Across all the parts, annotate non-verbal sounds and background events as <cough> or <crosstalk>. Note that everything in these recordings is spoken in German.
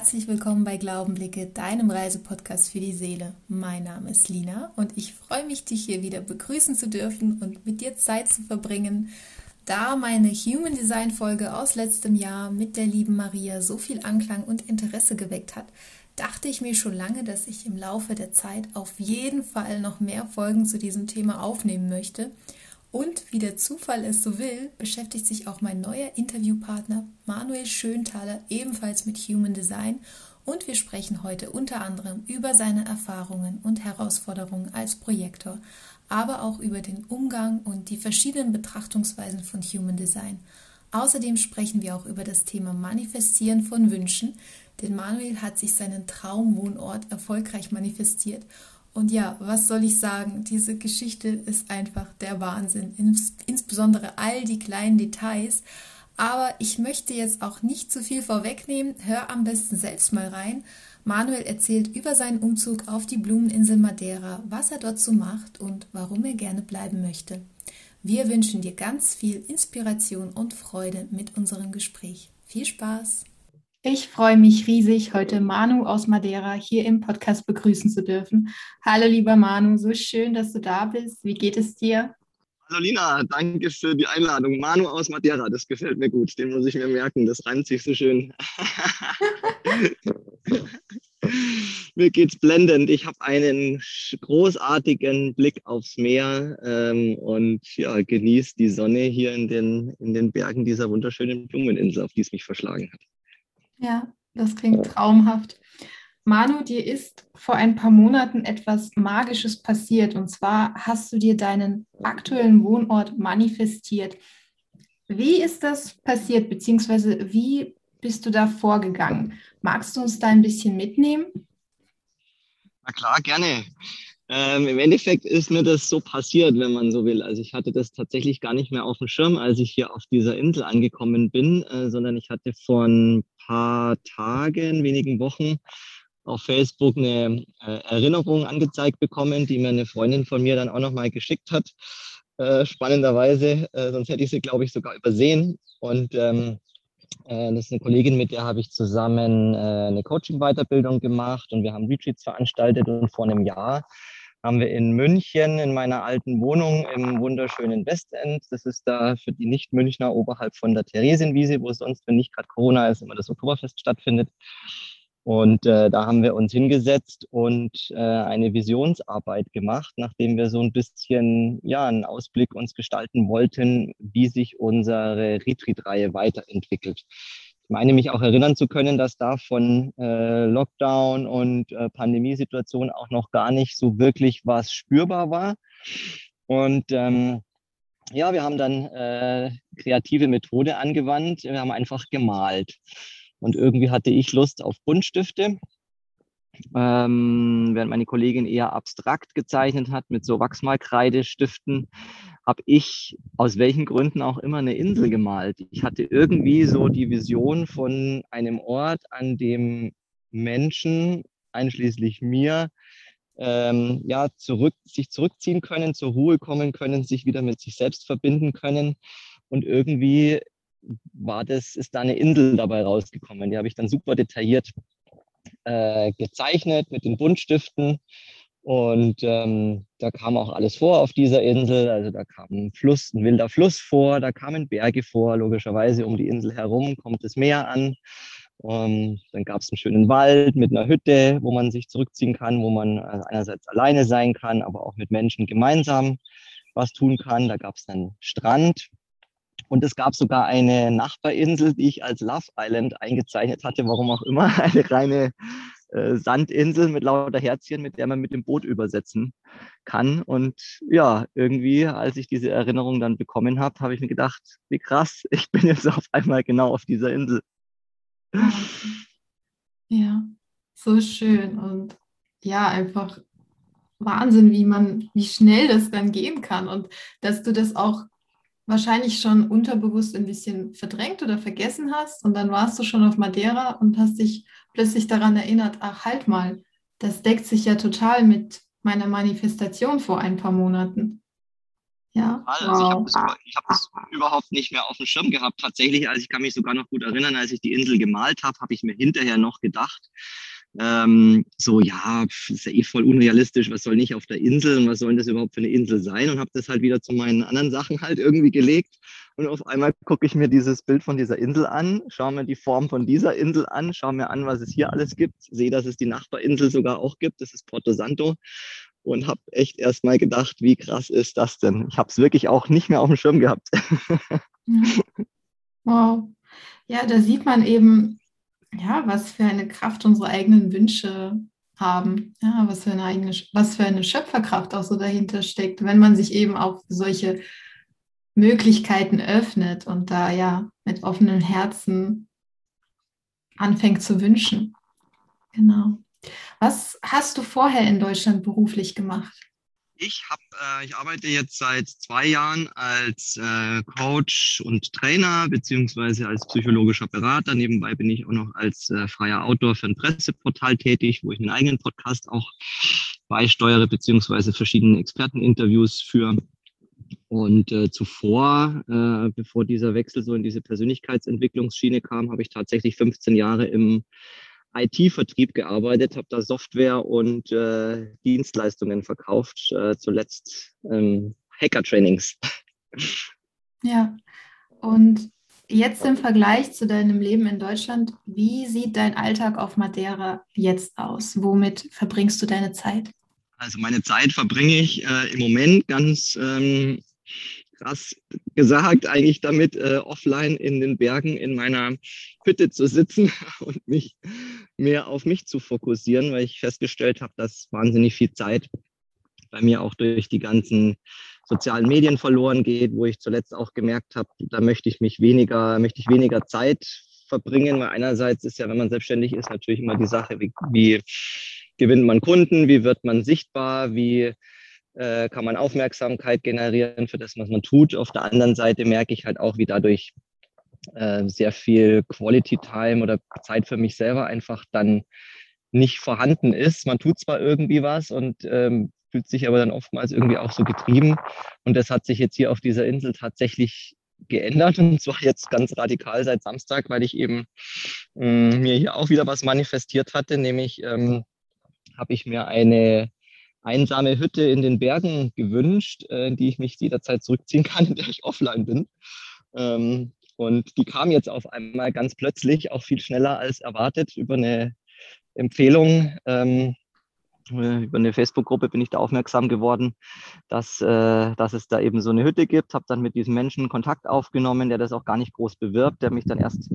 herzlich willkommen bei Glaubenblicke, deinem Reisepodcast für die Seele. Mein Name ist Lina und ich freue mich, dich hier wieder begrüßen zu dürfen und mit dir Zeit zu verbringen. Da meine Human Design Folge aus letztem Jahr mit der lieben Maria so viel Anklang und Interesse geweckt hat, dachte ich mir schon lange, dass ich im Laufe der Zeit auf jeden Fall noch mehr Folgen zu diesem Thema aufnehmen möchte. Und wie der Zufall es so will, beschäftigt sich auch mein neuer Interviewpartner Manuel Schönthaler ebenfalls mit Human Design und wir sprechen heute unter anderem über seine Erfahrungen und Herausforderungen als Projektor, aber auch über den Umgang und die verschiedenen Betrachtungsweisen von Human Design. Außerdem sprechen wir auch über das Thema Manifestieren von Wünschen, denn Manuel hat sich seinen Traumwohnort erfolgreich manifestiert und ja, was soll ich sagen? Diese Geschichte ist einfach der Wahnsinn. Ins, insbesondere all die kleinen Details. Aber ich möchte jetzt auch nicht zu viel vorwegnehmen. Hör am besten selbst mal rein. Manuel erzählt über seinen Umzug auf die Blumeninsel Madeira, was er dort so macht und warum er gerne bleiben möchte. Wir wünschen dir ganz viel Inspiration und Freude mit unserem Gespräch. Viel Spaß! Ich freue mich riesig, heute Manu aus Madeira hier im Podcast begrüßen zu dürfen. Hallo lieber Manu, so schön, dass du da bist. Wie geht es dir? Hallo Lina, danke für die Einladung. Manu aus Madeira, das gefällt mir gut. Den muss ich mir merken, das reimt sich so schön. <laughs> mir geht's blendend. Ich habe einen großartigen Blick aufs Meer ähm, und ja, genieße die Sonne hier in den, in den Bergen dieser wunderschönen Blumeninsel, auf die es mich verschlagen hat. Ja, das klingt traumhaft. Manu, dir ist vor ein paar Monaten etwas Magisches passiert. Und zwar hast du dir deinen aktuellen Wohnort manifestiert. Wie ist das passiert, beziehungsweise wie bist du da vorgegangen? Magst du uns da ein bisschen mitnehmen? Na klar, gerne. Ähm, Im Endeffekt ist mir das so passiert, wenn man so will. Also ich hatte das tatsächlich gar nicht mehr auf dem Schirm, als ich hier auf dieser Insel angekommen bin, äh, sondern ich hatte vor ein paar Tagen, wenigen Wochen auf Facebook eine äh, Erinnerung angezeigt bekommen, die mir eine Freundin von mir dann auch nochmal geschickt hat. Äh, spannenderweise, äh, sonst hätte ich sie, glaube ich, sogar übersehen. Und ähm, äh, das ist eine Kollegin, mit der habe ich zusammen eine Coaching-Weiterbildung gemacht und wir haben Retreats veranstaltet und vor einem Jahr haben wir in München in meiner alten Wohnung im wunderschönen Westend. Das ist da für die Nicht-Münchner oberhalb von der Theresienwiese, wo sonst, wenn nicht gerade Corona ist, immer das Oktoberfest stattfindet. Und äh, da haben wir uns hingesetzt und äh, eine Visionsarbeit gemacht, nachdem wir so ein bisschen ja einen Ausblick uns gestalten wollten, wie sich unsere Retreat-Reihe weiterentwickelt meine mich auch erinnern zu können, dass da von äh, Lockdown und äh, Pandemiesituation auch noch gar nicht so wirklich was spürbar war. Und ähm, ja, wir haben dann äh, kreative Methode angewandt. Wir haben einfach gemalt. Und irgendwie hatte ich Lust auf Buntstifte ähm, während meine Kollegin eher abstrakt gezeichnet hat mit so Wachsmalkreidestiften, habe ich aus welchen Gründen auch immer eine Insel gemalt. Ich hatte irgendwie so die Vision von einem Ort, an dem Menschen, einschließlich mir, ähm, ja, zurück, sich zurückziehen können, zur Ruhe kommen können, sich wieder mit sich selbst verbinden können. Und irgendwie war das, ist da eine Insel dabei rausgekommen. Die habe ich dann super detailliert äh, gezeichnet mit den Buntstiften. Und ähm, da kam auch alles vor auf dieser Insel. Also da kam ein Fluss, ein wilder Fluss vor, da kamen Berge vor. Logischerweise um die Insel herum kommt das Meer an. Um, ähm, dann gab es einen schönen Wald mit einer Hütte, wo man sich zurückziehen kann, wo man äh, einerseits alleine sein kann, aber auch mit Menschen gemeinsam was tun kann. Da gab es dann Strand und es gab sogar eine Nachbarinsel, die ich als Love Island eingezeichnet hatte, warum auch immer, <laughs> eine reine äh, Sandinsel mit lauter Herzchen, mit der man mit dem Boot übersetzen kann. Und ja, irgendwie, als ich diese Erinnerung dann bekommen habe, habe ich mir gedacht, wie krass, <laughs> ich bin jetzt auf einmal genau auf dieser Insel. <laughs> Ja, so schön und ja, einfach Wahnsinn, wie man, wie schnell das dann gehen kann und dass du das auch wahrscheinlich schon unterbewusst ein bisschen verdrängt oder vergessen hast und dann warst du schon auf Madeira und hast dich plötzlich daran erinnert, ach halt mal, das deckt sich ja total mit meiner Manifestation vor ein paar Monaten. Ja. Also ich habe das, hab das, überhaupt nicht mehr auf dem Schirm gehabt. Tatsächlich, also ich kann mich sogar noch gut erinnern, als ich die Insel gemalt habe, habe ich mir hinterher noch gedacht, ähm, so, ja, ist ja eh voll unrealistisch, was soll nicht auf der Insel und was soll das überhaupt für eine Insel sein? Und habe das halt wieder zu meinen anderen Sachen halt irgendwie gelegt. Und auf einmal gucke ich mir dieses Bild von dieser Insel an, schaue mir die Form von dieser Insel an, schaue mir an, was es hier alles gibt, sehe, dass es die Nachbarinsel sogar auch gibt, das ist Porto Santo. Und habe echt erst mal gedacht, wie krass ist das denn? Ich habe es wirklich auch nicht mehr auf dem Schirm gehabt. <laughs> wow. Ja, da sieht man eben, ja, was für eine Kraft unsere eigenen Wünsche haben, ja, was für eine eigene, was für eine Schöpferkraft auch so dahinter steckt, wenn man sich eben auch solche Möglichkeiten öffnet und da ja mit offenem Herzen anfängt zu wünschen. Genau. Was hast du vorher in Deutschland beruflich gemacht? Ich, hab, äh, ich arbeite jetzt seit zwei Jahren als äh, Coach und Trainer beziehungsweise als psychologischer Berater. Nebenbei bin ich auch noch als äh, freier Autor für ein Presseportal tätig, wo ich einen eigenen Podcast auch beisteuere beziehungsweise verschiedene Experteninterviews führe. Und äh, zuvor, äh, bevor dieser Wechsel so in diese Persönlichkeitsentwicklungsschiene kam, habe ich tatsächlich 15 Jahre im IT-Vertrieb gearbeitet, habe da Software und äh, Dienstleistungen verkauft, äh, zuletzt ähm, Hacker-Trainings. Ja, und jetzt im Vergleich zu deinem Leben in Deutschland, wie sieht dein Alltag auf Madeira jetzt aus? Womit verbringst du deine Zeit? Also meine Zeit verbringe ich äh, im Moment ganz ähm, krass gesagt, eigentlich damit äh, offline in den Bergen in meiner Hütte zu sitzen <laughs> und mich mehr auf mich zu fokussieren, weil ich festgestellt habe, dass wahnsinnig viel Zeit bei mir auch durch die ganzen sozialen Medien verloren geht, wo ich zuletzt auch gemerkt habe, da möchte ich mich weniger, möchte ich weniger Zeit verbringen, weil einerseits ist ja, wenn man selbstständig ist, natürlich immer die Sache, wie, wie gewinnt man Kunden, wie wird man sichtbar, wie äh, kann man Aufmerksamkeit generieren für das, was man tut. Auf der anderen Seite merke ich halt auch, wie dadurch äh, sehr viel Quality Time oder Zeit für mich selber einfach dann nicht vorhanden ist. Man tut zwar irgendwie was und ähm, fühlt sich aber dann oftmals irgendwie auch so getrieben. Und das hat sich jetzt hier auf dieser Insel tatsächlich geändert und zwar jetzt ganz radikal seit Samstag, weil ich eben äh, mir hier auch wieder was manifestiert hatte, nämlich ähm, habe ich mir eine einsame Hütte in den Bergen gewünscht, äh, in die ich mich jederzeit zurückziehen kann, <laughs> in der ich offline bin. Ähm, und die kam jetzt auf einmal ganz plötzlich, auch viel schneller als erwartet, über eine Empfehlung ähm, äh, über eine Facebook-Gruppe bin ich da aufmerksam geworden, dass, äh, dass es da eben so eine Hütte gibt. Habe dann mit diesem Menschen Kontakt aufgenommen, der das auch gar nicht groß bewirbt, der mich dann erst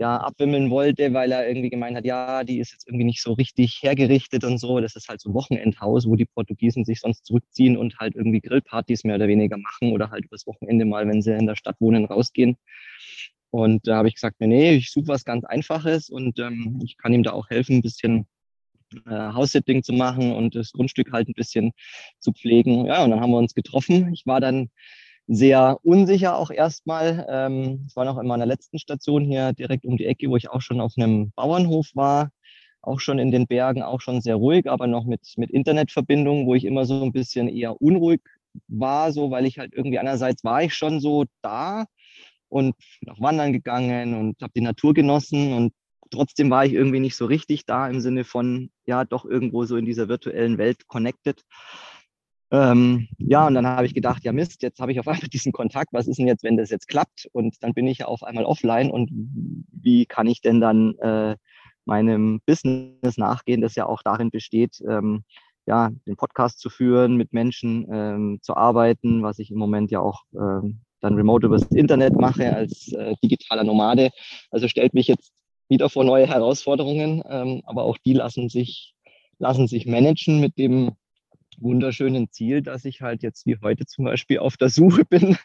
ja, abwimmeln wollte, weil er irgendwie gemeint hat, ja, die ist jetzt irgendwie nicht so richtig hergerichtet und so. Das ist halt so ein Wochenendhaus, wo die Portugiesen sich sonst zurückziehen und halt irgendwie Grillpartys mehr oder weniger machen oder halt übers Wochenende mal, wenn sie in der Stadt wohnen, rausgehen. Und da habe ich gesagt, nee, ich suche was ganz Einfaches und ähm, ich kann ihm da auch helfen, ein bisschen äh, House-Sitting zu machen und das Grundstück halt ein bisschen zu pflegen. Ja, und dann haben wir uns getroffen. Ich war dann sehr unsicher auch erstmal. Ähm, ich war noch in meiner letzten Station hier direkt um die Ecke, wo ich auch schon auf einem Bauernhof war, auch schon in den Bergen, auch schon sehr ruhig, aber noch mit, mit Internetverbindung, wo ich immer so ein bisschen eher unruhig war, so weil ich halt irgendwie einerseits war ich schon so da und auch wandern gegangen und habe die Natur genossen und trotzdem war ich irgendwie nicht so richtig da im Sinne von, ja, doch irgendwo so in dieser virtuellen Welt connected. Ähm, ja, und dann habe ich gedacht, ja Mist, jetzt habe ich auf <laughs> einmal diesen Kontakt. Was ist denn jetzt, wenn das jetzt klappt? Und dann bin ich ja auf einmal offline. Und wie kann ich denn dann äh, meinem Business nachgehen, das ja auch darin besteht, ähm, ja, den Podcast zu führen, mit Menschen ähm, zu arbeiten, was ich im Moment ja auch ähm, dann remote übers Internet mache als äh, digitaler Nomade. Also stellt mich jetzt wieder vor neue Herausforderungen, ähm, aber auch die lassen sich, lassen sich managen mit dem wunderschönen Ziel, dass ich halt jetzt wie heute zum Beispiel auf der Suche <laughs> bin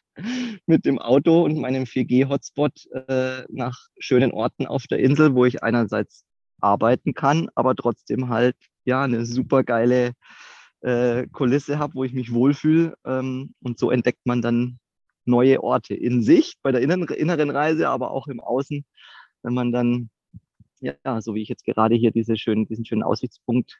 mit dem Auto und meinem 4G-Hotspot äh, nach schönen Orten auf der Insel, wo ich einerseits arbeiten kann, aber trotzdem halt ja eine super geile äh, Kulisse habe, wo ich mich wohlfühle. Ähm, und so entdeckt man dann neue Orte in sich, bei der inneren, Reise, aber auch im Außen, wenn man dann ja, so wie ich jetzt gerade hier diese schönen, diesen schönen Aussichtspunkt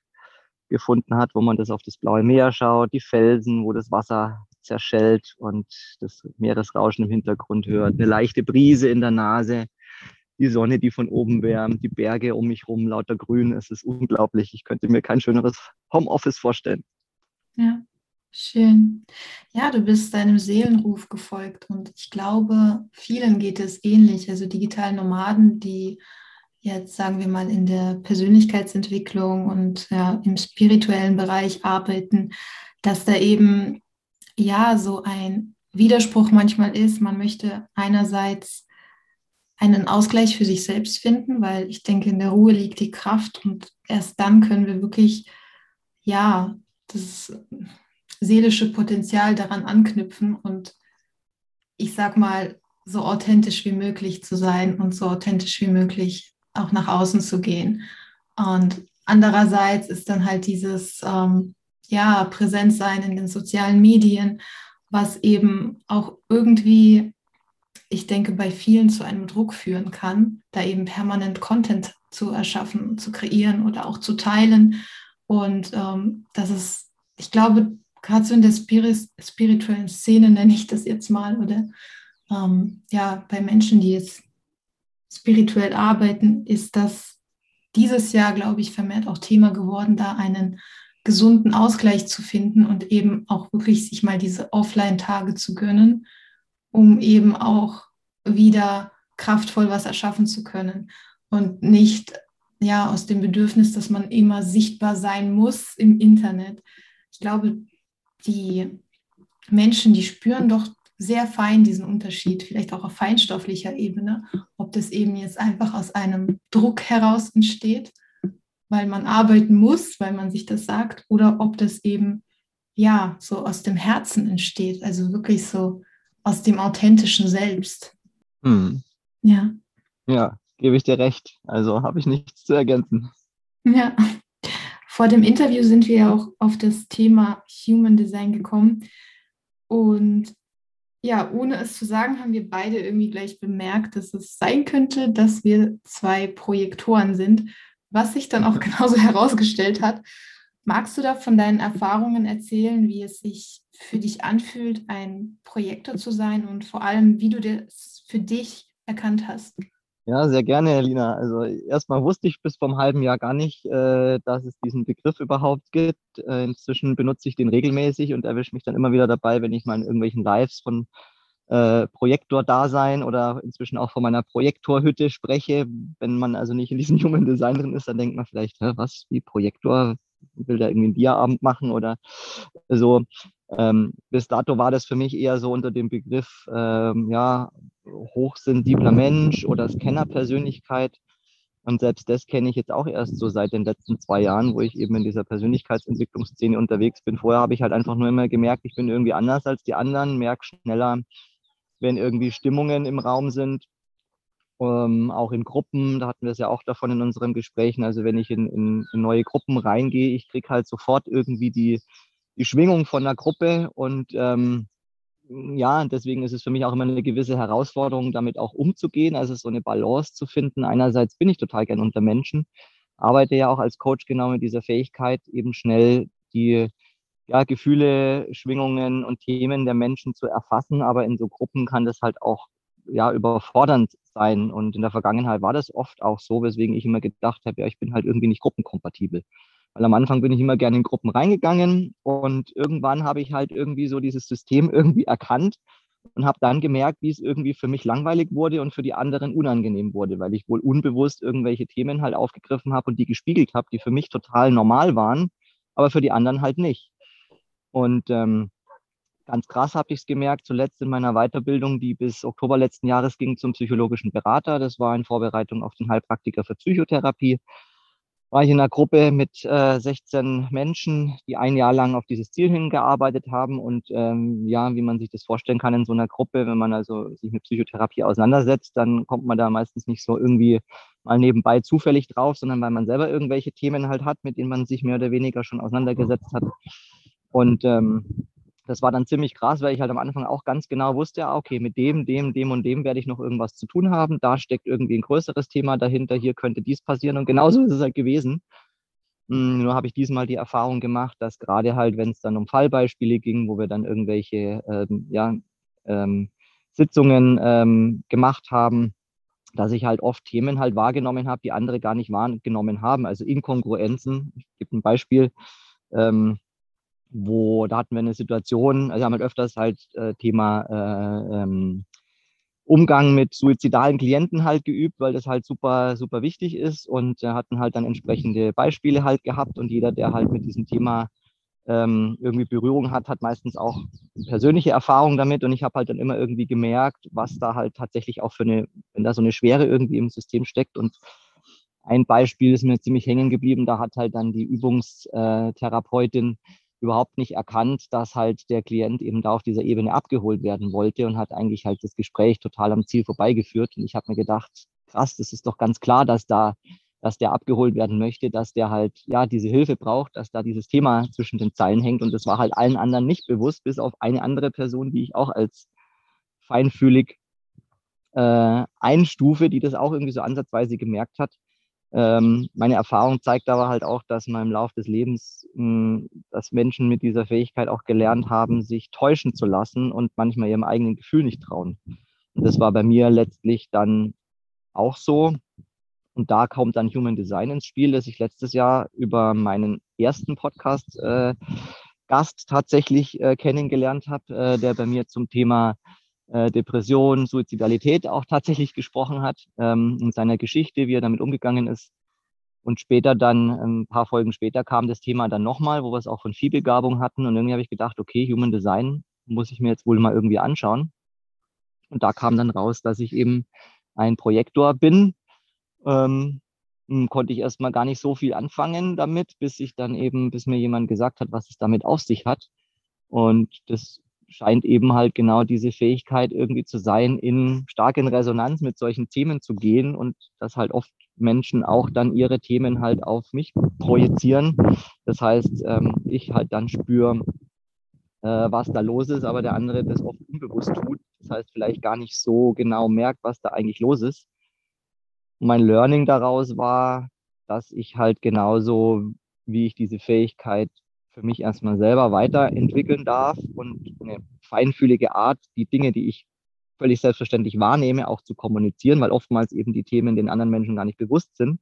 gefunden hat, wo man das auf das blaue Meer schaut, die Felsen, wo das Wasser zerschellt und das Meeresrauschen im Hintergrund hört, eine leichte Brise in der Nase, die Sonne, die von oben wärmt, die Berge um mich rum, lauter Grün. Es ist unglaublich. Ich könnte mir kein schöneres Homeoffice vorstellen. Ja, schön. Ja, du bist deinem Seelenruf gefolgt und ich glaube, vielen geht es ähnlich. Also digitalen Nomaden, die jetzt sagen wir mal in der Persönlichkeitsentwicklung und ja, im spirituellen Bereich arbeiten, dass da eben ja so ein Widerspruch manchmal ist. Man möchte einerseits einen Ausgleich für sich selbst finden, weil ich denke, in der Ruhe liegt die Kraft und erst dann können wir wirklich ja das seelische Potenzial daran anknüpfen und ich sag mal so authentisch wie möglich zu sein und so authentisch wie möglich auch nach außen zu gehen. Und andererseits ist dann halt dieses ähm, ja, Präsenzsein in den sozialen Medien, was eben auch irgendwie, ich denke, bei vielen zu einem Druck führen kann, da eben permanent Content zu erschaffen, zu kreieren oder auch zu teilen. Und ähm, das ist, ich glaube, gerade so in der Spirit, spirituellen Szene nenne ich das jetzt mal, oder ähm, ja, bei Menschen, die jetzt spirituell arbeiten, ist das dieses Jahr, glaube ich, vermehrt auch Thema geworden, da einen gesunden Ausgleich zu finden und eben auch wirklich sich mal diese Offline-Tage zu gönnen, um eben auch wieder kraftvoll was erschaffen zu können und nicht ja aus dem Bedürfnis, dass man immer sichtbar sein muss im Internet. Ich glaube, die Menschen, die spüren doch sehr fein diesen Unterschied, vielleicht auch auf feinstofflicher Ebene, ob das eben jetzt einfach aus einem Druck heraus entsteht, weil man arbeiten muss, weil man sich das sagt, oder ob das eben ja so aus dem Herzen entsteht, also wirklich so aus dem authentischen Selbst. Hm. Ja. Ja, gebe ich dir recht. Also habe ich nichts zu ergänzen. Ja. Vor dem Interview sind wir ja auch auf das Thema Human Design gekommen. Und ja, ohne es zu sagen, haben wir beide irgendwie gleich bemerkt, dass es sein könnte, dass wir zwei Projektoren sind, was sich dann auch <laughs> genauso herausgestellt hat. Magst du da von deinen Erfahrungen erzählen, wie es sich für dich anfühlt, ein Projektor zu sein und vor allem, wie du das für dich erkannt hast? Ja, sehr gerne, Lina. Also erstmal wusste ich bis vor einem halben Jahr gar nicht, äh, dass es diesen Begriff überhaupt gibt. Äh, inzwischen benutze ich den regelmäßig und erwische mich dann immer wieder dabei, wenn ich mal in irgendwelchen Lives von äh, Projektor-Dasein oder inzwischen auch von meiner Projektorhütte spreche. Wenn man also nicht in diesem <laughs> jungen Design drin ist, dann denkt man vielleicht, hä, was, wie Projektor? Will da irgendwie einen Bierabend machen oder so. Ähm, bis dato war das für mich eher so unter dem Begriff, ähm, ja, hochsensibler Mensch oder Scanner-Persönlichkeit. Und selbst das kenne ich jetzt auch erst so seit den letzten zwei Jahren, wo ich eben in dieser Persönlichkeitsentwicklungsszene unterwegs bin. Vorher habe ich halt einfach nur immer gemerkt, ich bin irgendwie anders als die anderen, merke schneller, wenn irgendwie Stimmungen im Raum sind, ähm, auch in Gruppen, da hatten wir es ja auch davon in unseren Gesprächen, also wenn ich in, in, in neue Gruppen reingehe, ich kriege halt sofort irgendwie die, die Schwingung von der Gruppe und ähm, ja, deswegen ist es für mich auch immer eine gewisse Herausforderung, damit auch umzugehen, also so eine Balance zu finden. Einerseits bin ich total gern unter Menschen, arbeite ja auch als Coach genau mit dieser Fähigkeit, eben schnell die ja, Gefühle, Schwingungen und Themen der Menschen zu erfassen. Aber in so Gruppen kann das halt auch ja, überfordernd sein. Und in der Vergangenheit war das oft auch so, weswegen ich immer gedacht habe, ja, ich bin halt irgendwie nicht gruppenkompatibel. Weil am Anfang bin ich immer gerne in Gruppen reingegangen und irgendwann habe ich halt irgendwie so dieses System irgendwie erkannt und habe dann gemerkt, wie es irgendwie für mich langweilig wurde und für die anderen unangenehm wurde, weil ich wohl unbewusst irgendwelche Themen halt aufgegriffen habe und die gespiegelt habe, die für mich total normal waren, aber für die anderen halt nicht. Und ähm, ganz krass habe ich es gemerkt, zuletzt in meiner Weiterbildung, die bis Oktober letzten Jahres ging zum psychologischen Berater. Das war in Vorbereitung auf den Heilpraktiker für Psychotherapie. War ich in einer Gruppe mit äh, 16 Menschen, die ein Jahr lang auf dieses Ziel hingearbeitet haben. Und ähm, ja, wie man sich das vorstellen kann in so einer Gruppe, wenn man also sich mit Psychotherapie auseinandersetzt, dann kommt man da meistens nicht so irgendwie mal nebenbei zufällig drauf, sondern weil man selber irgendwelche Themen halt hat, mit denen man sich mehr oder weniger schon auseinandergesetzt hat. Und ähm, das war dann ziemlich krass, weil ich halt am Anfang auch ganz genau wusste, ja, okay, mit dem, dem, dem und dem werde ich noch irgendwas zu tun haben. Da steckt irgendwie ein größeres Thema dahinter. Hier könnte dies passieren. Und genauso <laughs> ist es halt gewesen. Hm, nur habe ich diesmal die Erfahrung gemacht, dass gerade halt, wenn es dann um Fallbeispiele ging, wo wir dann irgendwelche ähm, ja, ähm, Sitzungen ähm, gemacht haben, dass ich halt oft Themen halt wahrgenommen habe, die andere gar nicht wahrgenommen haben. Also Inkongruenzen. Ich gebe ein Beispiel, ähm, wo da hatten wir eine Situation, also haben halt öfters halt äh, Thema äh, ähm, Umgang mit suizidalen Klienten halt geübt, weil das halt super, super wichtig ist und äh, hatten halt dann entsprechende Beispiele halt gehabt und jeder, der halt mit diesem Thema ähm, irgendwie Berührung hat, hat meistens auch persönliche Erfahrungen damit und ich habe halt dann immer irgendwie gemerkt, was da halt tatsächlich auch für eine, wenn da so eine Schwere irgendwie im System steckt und ein Beispiel ist mir ziemlich hängen geblieben, da hat halt dann die Übungstherapeutin überhaupt nicht erkannt, dass halt der Klient eben da auf dieser Ebene abgeholt werden wollte und hat eigentlich halt das Gespräch total am Ziel vorbeigeführt. Und ich habe mir gedacht, krass, das ist doch ganz klar, dass da, dass der abgeholt werden möchte, dass der halt ja diese Hilfe braucht, dass da dieses Thema zwischen den Zeilen hängt. Und das war halt allen anderen nicht bewusst, bis auf eine andere Person, die ich auch als feinfühlig äh, einstufe, die das auch irgendwie so ansatzweise gemerkt hat. Ähm, meine Erfahrung zeigt aber halt auch, dass man im Laufe des Lebens, mh, hm, dass Menschen mit dieser Fähigkeit auch gelernt haben, sich täuschen zu lassen und manchmal ihrem eigenen Gefühl nicht trauen. Und das war bei mir letztlich dann auch so. Und da kommt dann Human Design ins Spiel, das ich letztes Jahr über meinen ersten Podcast äh, Gast tatsächlich äh, kennengelernt habe, äh, der bei mir zum Thema äh, Depression, Suizidalität auch tatsächlich gesprochen hat, ähm, in seiner Geschichte, wie er damit umgegangen ist. Und später dann, ähm, ein paar Folgen später, kam das Thema dann nochmal, wo wir es auch von Vielbegabung hatten. Und irgendwie habe ich gedacht, okay, Human Design muss ich mir jetzt wohl mal irgendwie anschauen. Und da kam dann raus, dass ich eben ein Projektor bin. Ähm, hm, konnte ich erstmal gar nicht so viel anfangen damit, bis ich dann eben, bis mir jemand gesagt hat, was es damit auf sich hat. Und das scheint eben halt genau diese Fähigkeit irgendwie zu sein, in stark in Resonanz mit solchen Themen zu gehen und dass halt oft Menschen auch dann ihre Themen halt auf mich projizieren. Das heißt, ähm, ich halt dann spüre, äh, was da los ist, aber der andere das oft unbewusst tut. Das heißt, vielleicht gar nicht so genau merkt, was da eigentlich los ist. mein Learning daraus war, dass ich halt genauso, wie ich diese Fähigkeit für mich erstmal selber weiterentwickeln darf und eine feinfühlige Art, die Dinge, die ich völlig selbstverständlich wahrnehme, auch zu kommunizieren, weil oftmals eben die Themen den anderen Menschen gar nicht bewusst sind.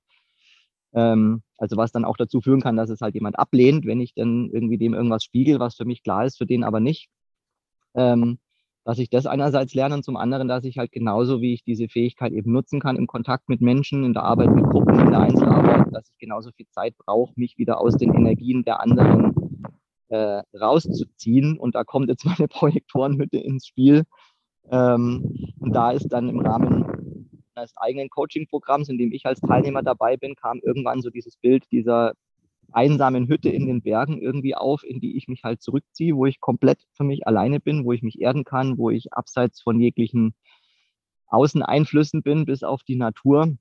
Ähm, also was dann auch dazu führen kann, dass es halt jemand ablehnt, wenn ich dann irgendwie dem irgendwas spiegel, was für mich klar ist, für den aber nicht. Ähm, dass ich das einerseits lerne und zum anderen, dass ich halt genauso, wie ich diese Fähigkeit eben nutzen kann im Kontakt mit Menschen, in der Arbeit mit Gruppen, in der Einzelarbeit, dass ich genauso viel Zeit brauche, mich wieder aus den Energien der anderen äh, rauszuziehen. Und da kommt jetzt <laughs> meine Projektorenhütte ins Spiel. Ähm, und da ist dann im Rahmen eines eigenen Coaching-Programms, in dem ich als Teilnehmer dabei bin, kam irgendwann so dieses Bild dieser einsamen Hütte in den Bergen irgendwie auf, in die ich mich halt zurückziehe, wo ich komplett für mich alleine bin, wo ich mich erden kann, wo ich abseits von jeglichen Außeneinflüssen bin, bis auf die Natur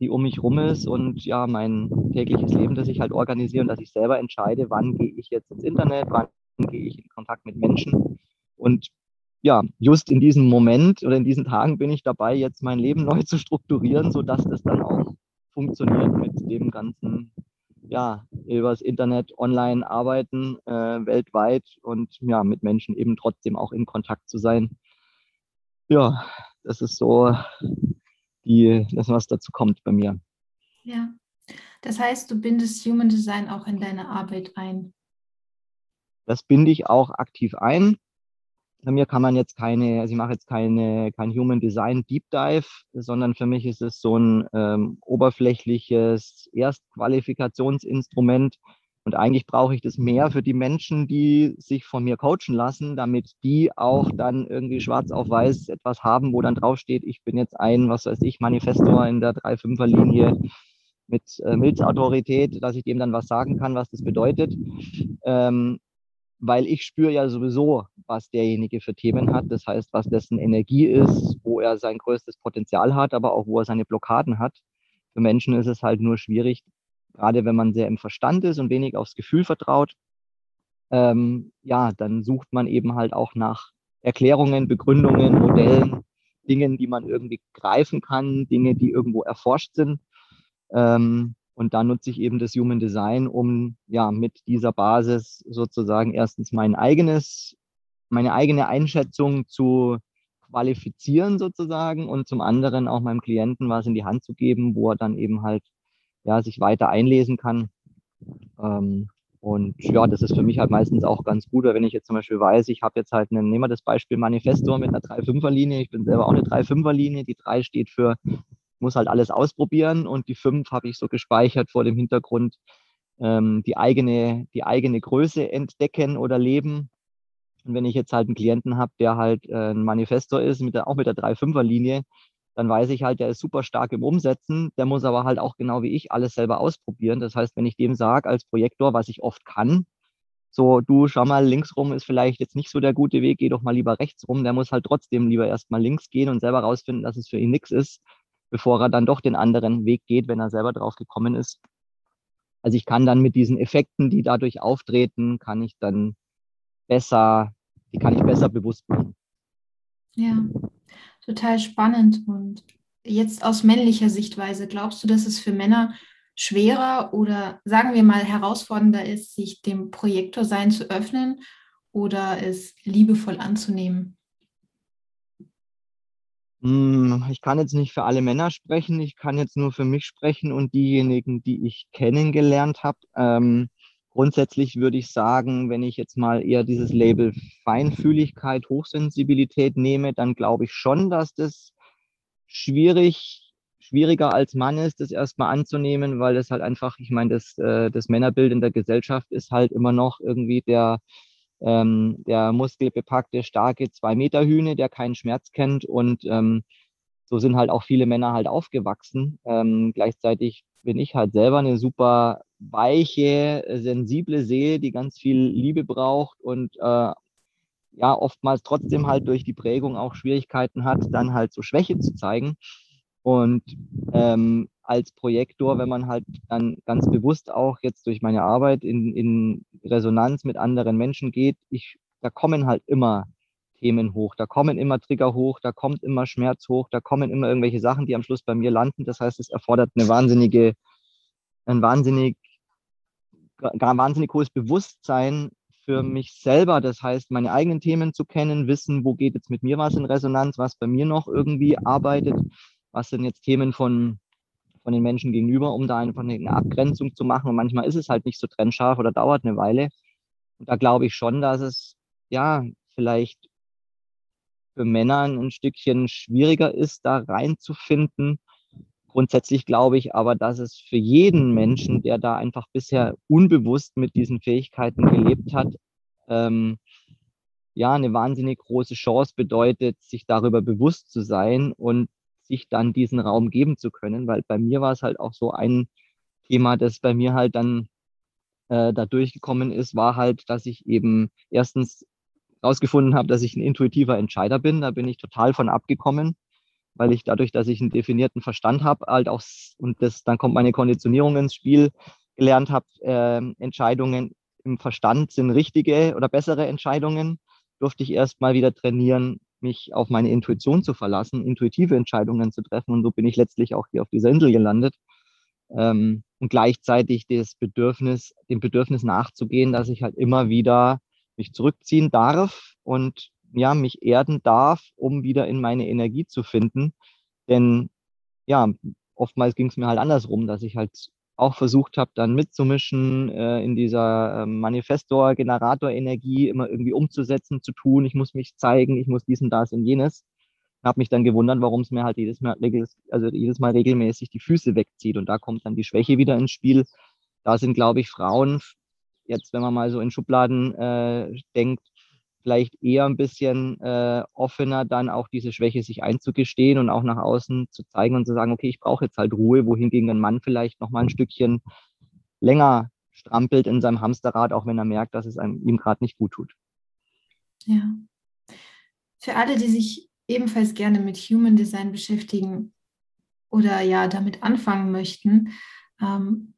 die um mich rum ist und ja, mein tägliches Leben, das ich halt organisiere und dass ich selber entscheide, wann gehe ich jetzt ins Internet, wann gehe ich in Kontakt mit Menschen. Und ja, just in diesem Moment oder in diesen Tagen bin ich dabei, jetzt mein Leben <laughs> neu zu strukturieren, sodass das dann auch funktioniert mit dem ganzen, ja, übers Internet online arbeiten, äh, weltweit und ja, mit Menschen eben trotzdem auch in Kontakt zu sein. Ja, das ist so die, das, was dazu kommt bei mir. Ja, das heißt, du bindest Human Design auch in deine Arbeit ein. Das binde ich auch aktiv ein. Bei mir kann man jetzt keine, also ich mache jetzt keine, kein Human Design Deep Dive, sondern für mich ist es so ein ähm, oberflächliches Erstqualifikationsinstrument, und eigentlich brauche ich das mehr für die Menschen, die sich von mir coachen lassen, damit die auch dann irgendwie schwarz auf weiß etwas haben, wo dann draufsteht, ich bin jetzt ein, was weiß ich, Manifestor in der 3-5er-Linie mit äh, Milzautorität, dass ich dem dann was sagen kann, was das bedeutet. Ähm, weil ich spüre ja sowieso, was derjenige für Themen hat. Das heißt, was dessen Energie ist, wo er sein größtes Potenzial hat, aber auch wo er seine Blockaden hat. Für Menschen ist es halt nur schwierig, gerade wenn man sehr im Verstand ist und wenig aufs Gefühl vertraut, ähm, ja, dann sucht man eben halt auch nach Erklärungen, Begründungen, Modellen, Dingen, die man irgendwie greifen kann, Dinge, die irgendwo erforscht sind. Ähm, Und da nutze ich eben das Human Design, um ja mit dieser Basis sozusagen erstens mein eigenes, meine eigene Einschätzung zu qualifizieren sozusagen und zum anderen auch meinem Klienten was in die Hand zu geben, wo er dann eben halt ja sich weiter einlesen kann. Ähm, und ja, das ist für mich halt meistens auch ganz gut, weil wenn ich jetzt zum Beispiel weiß, ich habe jetzt halt, einen, nehmen wir das Beispiel Manifestor mit einer 3-5er-Linie, ich bin selber auch eine 3-5er-Linie, die 3 steht für muss halt alles ausprobieren und die fünf habe ich so gespeichert vor dem Hintergrund, ähm, die, eigene, die eigene Größe entdecken oder leben. Und wenn ich jetzt halt einen Klienten habe, der halt äh, ein Manifestor ist, mit der, auch mit der 3-5er-Linie, dann weiß ich halt, der ist super stark im Umsetzen, der muss aber halt auch genau wie ich alles selber ausprobieren. Das heißt, wenn ich dem sage als Projektor, was ich oft kann, so, du schau mal, links rum ist vielleicht jetzt nicht so der gute Weg, geh doch mal lieber rechts rum. Der muss halt trotzdem lieber erstmal links gehen und selber rausfinden, dass es für ihn nichts ist bevor er dann doch den anderen Weg geht, wenn er selber drauf gekommen ist. Also ich kann dann mit diesen Effekten, die dadurch auftreten, kann ich dann besser, die kann ich besser bewusst machen. Ja, total spannend. Und jetzt aus männlicher Sichtweise, glaubst du, dass es für Männer schwerer oder sagen wir mal herausfordernder ist, sich dem Projektorsein zu öffnen oder es liebevoll anzunehmen? Hm, ich kann jetzt nicht für alle Männer sprechen, ich kann jetzt nur für mich sprechen und diejenigen, die ich kennengelernt habe. Ähm, grundsätzlich würde ich sagen, wenn ich jetzt mal eher dieses Label Feinfühligkeit, Hochsensibilität nehme, dann glaube ich schon, dass das schwierig, schwieriger als Mann ist, das erstmal anzunehmen, weil das halt einfach, ich meine, das, äh, das Männerbild in der Gesellschaft ist halt immer noch irgendwie der ähm, der muskelbepackte, starke Zwei-Meter-Hühne, der keinen Schmerz kennt. Und ähm, so sind halt auch viele Männer halt aufgewachsen. Ähm, gleichzeitig bin ich halt selber eine super weiche, sensible Seele, die ganz viel Liebe braucht und äh, ja, oftmals trotzdem halt durch die Prägung auch Schwierigkeiten hat, dann halt so Schwäche zu zeigen. Und ähm, als Projektor, wenn man halt dann ganz bewusst auch jetzt durch meine Arbeit in, in Resonanz mit anderen Menschen geht, ich, da kommen halt immer Themen hoch, da kommen immer Trigger hoch, da kommt immer Schmerz hoch, da kommen immer irgendwelche Sachen, die am Schluss bei mir landen. Das heißt, es erfordert eine wahnsinnige, ein wahnsinnig, gar wahnsinnig hohes Bewusstsein für mhm. mich selber. Das heißt, meine eigenen Themen zu kennen, wissen, wo geht jetzt mit mir was in Resonanz, was bei mir noch irgendwie arbeitet was sind jetzt Themen von, von den Menschen gegenüber, um da einfach eine Abgrenzung zu machen. Und manchmal ist es halt nicht so trennscharf oder dauert eine Weile. Und da glaube ich schon, dass es ja vielleicht für Männer ein Stückchen schwieriger ist, da reinzufinden. Grundsätzlich glaube ich aber, dass es für jeden Menschen, der da einfach bisher unbewusst mit diesen Fähigkeiten gelebt hat, ähm, ja, eine wahnsinnig große Chance bedeutet, sich darüber bewusst zu sein und sich dann diesen Raum geben zu können, weil bei mir war es halt auch so ein Thema, das bei mir halt dann äh, da durchgekommen ist, war halt, dass ich eben erstens rausgefunden habe, dass ich ein intuitiver Entscheider bin. Da bin ich total von abgekommen, weil ich dadurch, dass ich einen definierten Verstand habe, halt auch, und das, dann kommt meine Konditionierung ins Spiel, gelernt habe, äh, Entscheidungen im Verstand sind richtige oder bessere Entscheidungen, durfte ich erst mal wieder trainieren, mich auf meine Intuition zu verlassen, intuitive Entscheidungen zu treffen. Und so bin ich letztlich auch hier auf dieser Insel gelandet. Ähm, und gleichzeitig das Bedürfnis, dem Bedürfnis nachzugehen, dass ich halt immer wieder mich zurückziehen darf und ja, mich erden darf, um wieder in meine Energie zu finden. Denn ja, oftmals ging es mir halt andersrum, dass ich halt auch versucht habe, dann mitzumischen, äh, in dieser äh, Manifestor-Generator-Energie immer irgendwie umzusetzen, zu tun. Ich muss mich zeigen, ich muss dies und das und jenes. Habe mich dann gewundert, warum es mir halt jedes Mal, also jedes Mal regelmäßig die Füße wegzieht. Und da kommt dann die Schwäche wieder ins Spiel. Da sind, glaube ich, Frauen, jetzt wenn man mal so in Schubladen äh, denkt, vielleicht eher ein bisschen äh, offener, dann auch diese Schwäche sich einzugestehen und auch nach außen zu zeigen und zu sagen, okay, ich brauche jetzt halt Ruhe, wohingegen ein Mann vielleicht noch mal ein Stückchen länger strampelt in seinem Hamsterrad, auch wenn er merkt, dass es einem, ihm gerade nicht gut tut. Ja. Für alle, die sich ebenfalls gerne mit Human Design beschäftigen oder ja damit anfangen möchten, ähm,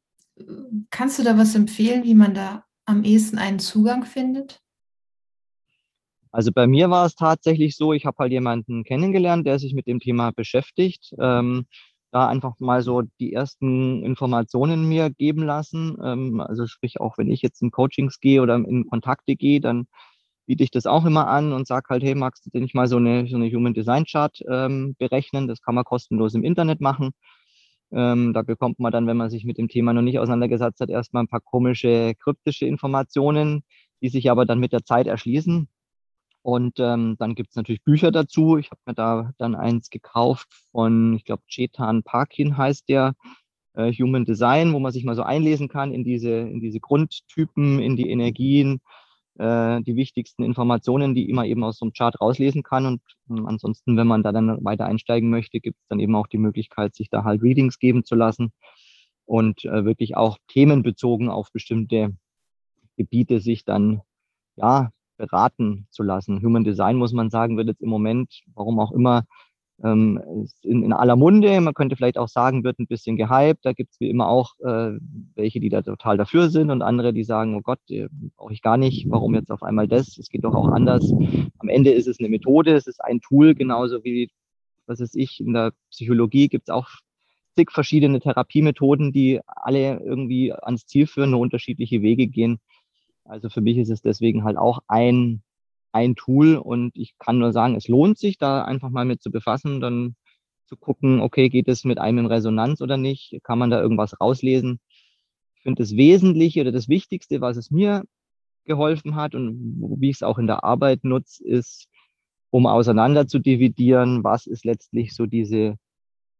kannst du da was empfehlen, wie man da am ehesten einen Zugang findet? Also bei mir war es tatsächlich so, ich habe halt jemanden kennengelernt, der sich mit dem Thema beschäftigt. Ähm, da einfach mal so die ersten Informationen mir geben lassen. Ähm, also sprich, auch wenn ich jetzt in Coachings gehe oder in Kontakte gehe, dann biete ich das auch immer an und sage halt, hey, magst du denn nicht mal so eine, so eine Human Design Chart ähm, berechnen? Das kann man kostenlos im Internet machen. Ähm, da bekommt man dann, wenn man sich mit dem Thema noch nicht auseinandergesetzt hat, erstmal ein paar komische, kryptische Informationen, die sich aber dann mit der Zeit erschließen. Und ähm, dann gibt es natürlich Bücher dazu. Ich habe mir da dann eins gekauft von, ich glaube, Chetan Parkin heißt der, äh, Human Design, wo man sich mal so einlesen kann in diese, in diese Grundtypen, in die Energien, äh, die wichtigsten Informationen, die immer eben aus so einem Chart rauslesen kann. Und äh, ansonsten, wenn man da dann weiter einsteigen möchte, gibt es dann eben auch die Möglichkeit, sich da halt Readings geben zu lassen und äh, wirklich auch themenbezogen auf bestimmte Gebiete sich dann ja beraten zu lassen. Human Design, muss man sagen, wird jetzt im Moment, warum auch immer, ähm, in, in, aller Munde. Man könnte vielleicht auch sagen, wird ein bisschen gehypt. Da gibt es wie immer auch äh, welche, die da total dafür sind und andere, die sagen, oh Gott, brauche ich gar nicht. Warum jetzt auf einmal das? Es geht doch auch anders. Am Ende ist es eine Methode, es ist ein Tool, genauso wie, was ist ich, in der Psychologie gibt es auch zig verschiedene Therapiemethoden, die alle irgendwie ans Ziel führen, nur unterschiedliche Wege gehen. Also für mich ist es deswegen halt auch ein, ein Tool und ich kann nur sagen, es lohnt sich, da einfach mal mit zu befassen, dann zu gucken, okay, geht es mit einem in Resonanz oder nicht? Kann man da irgendwas rauslesen? Ich finde das Wesentliche oder das Wichtigste, was es mir geholfen hat und wie ich es auch in der Arbeit nutze, ist, um auseinander zu dividieren, was ist letztlich so diese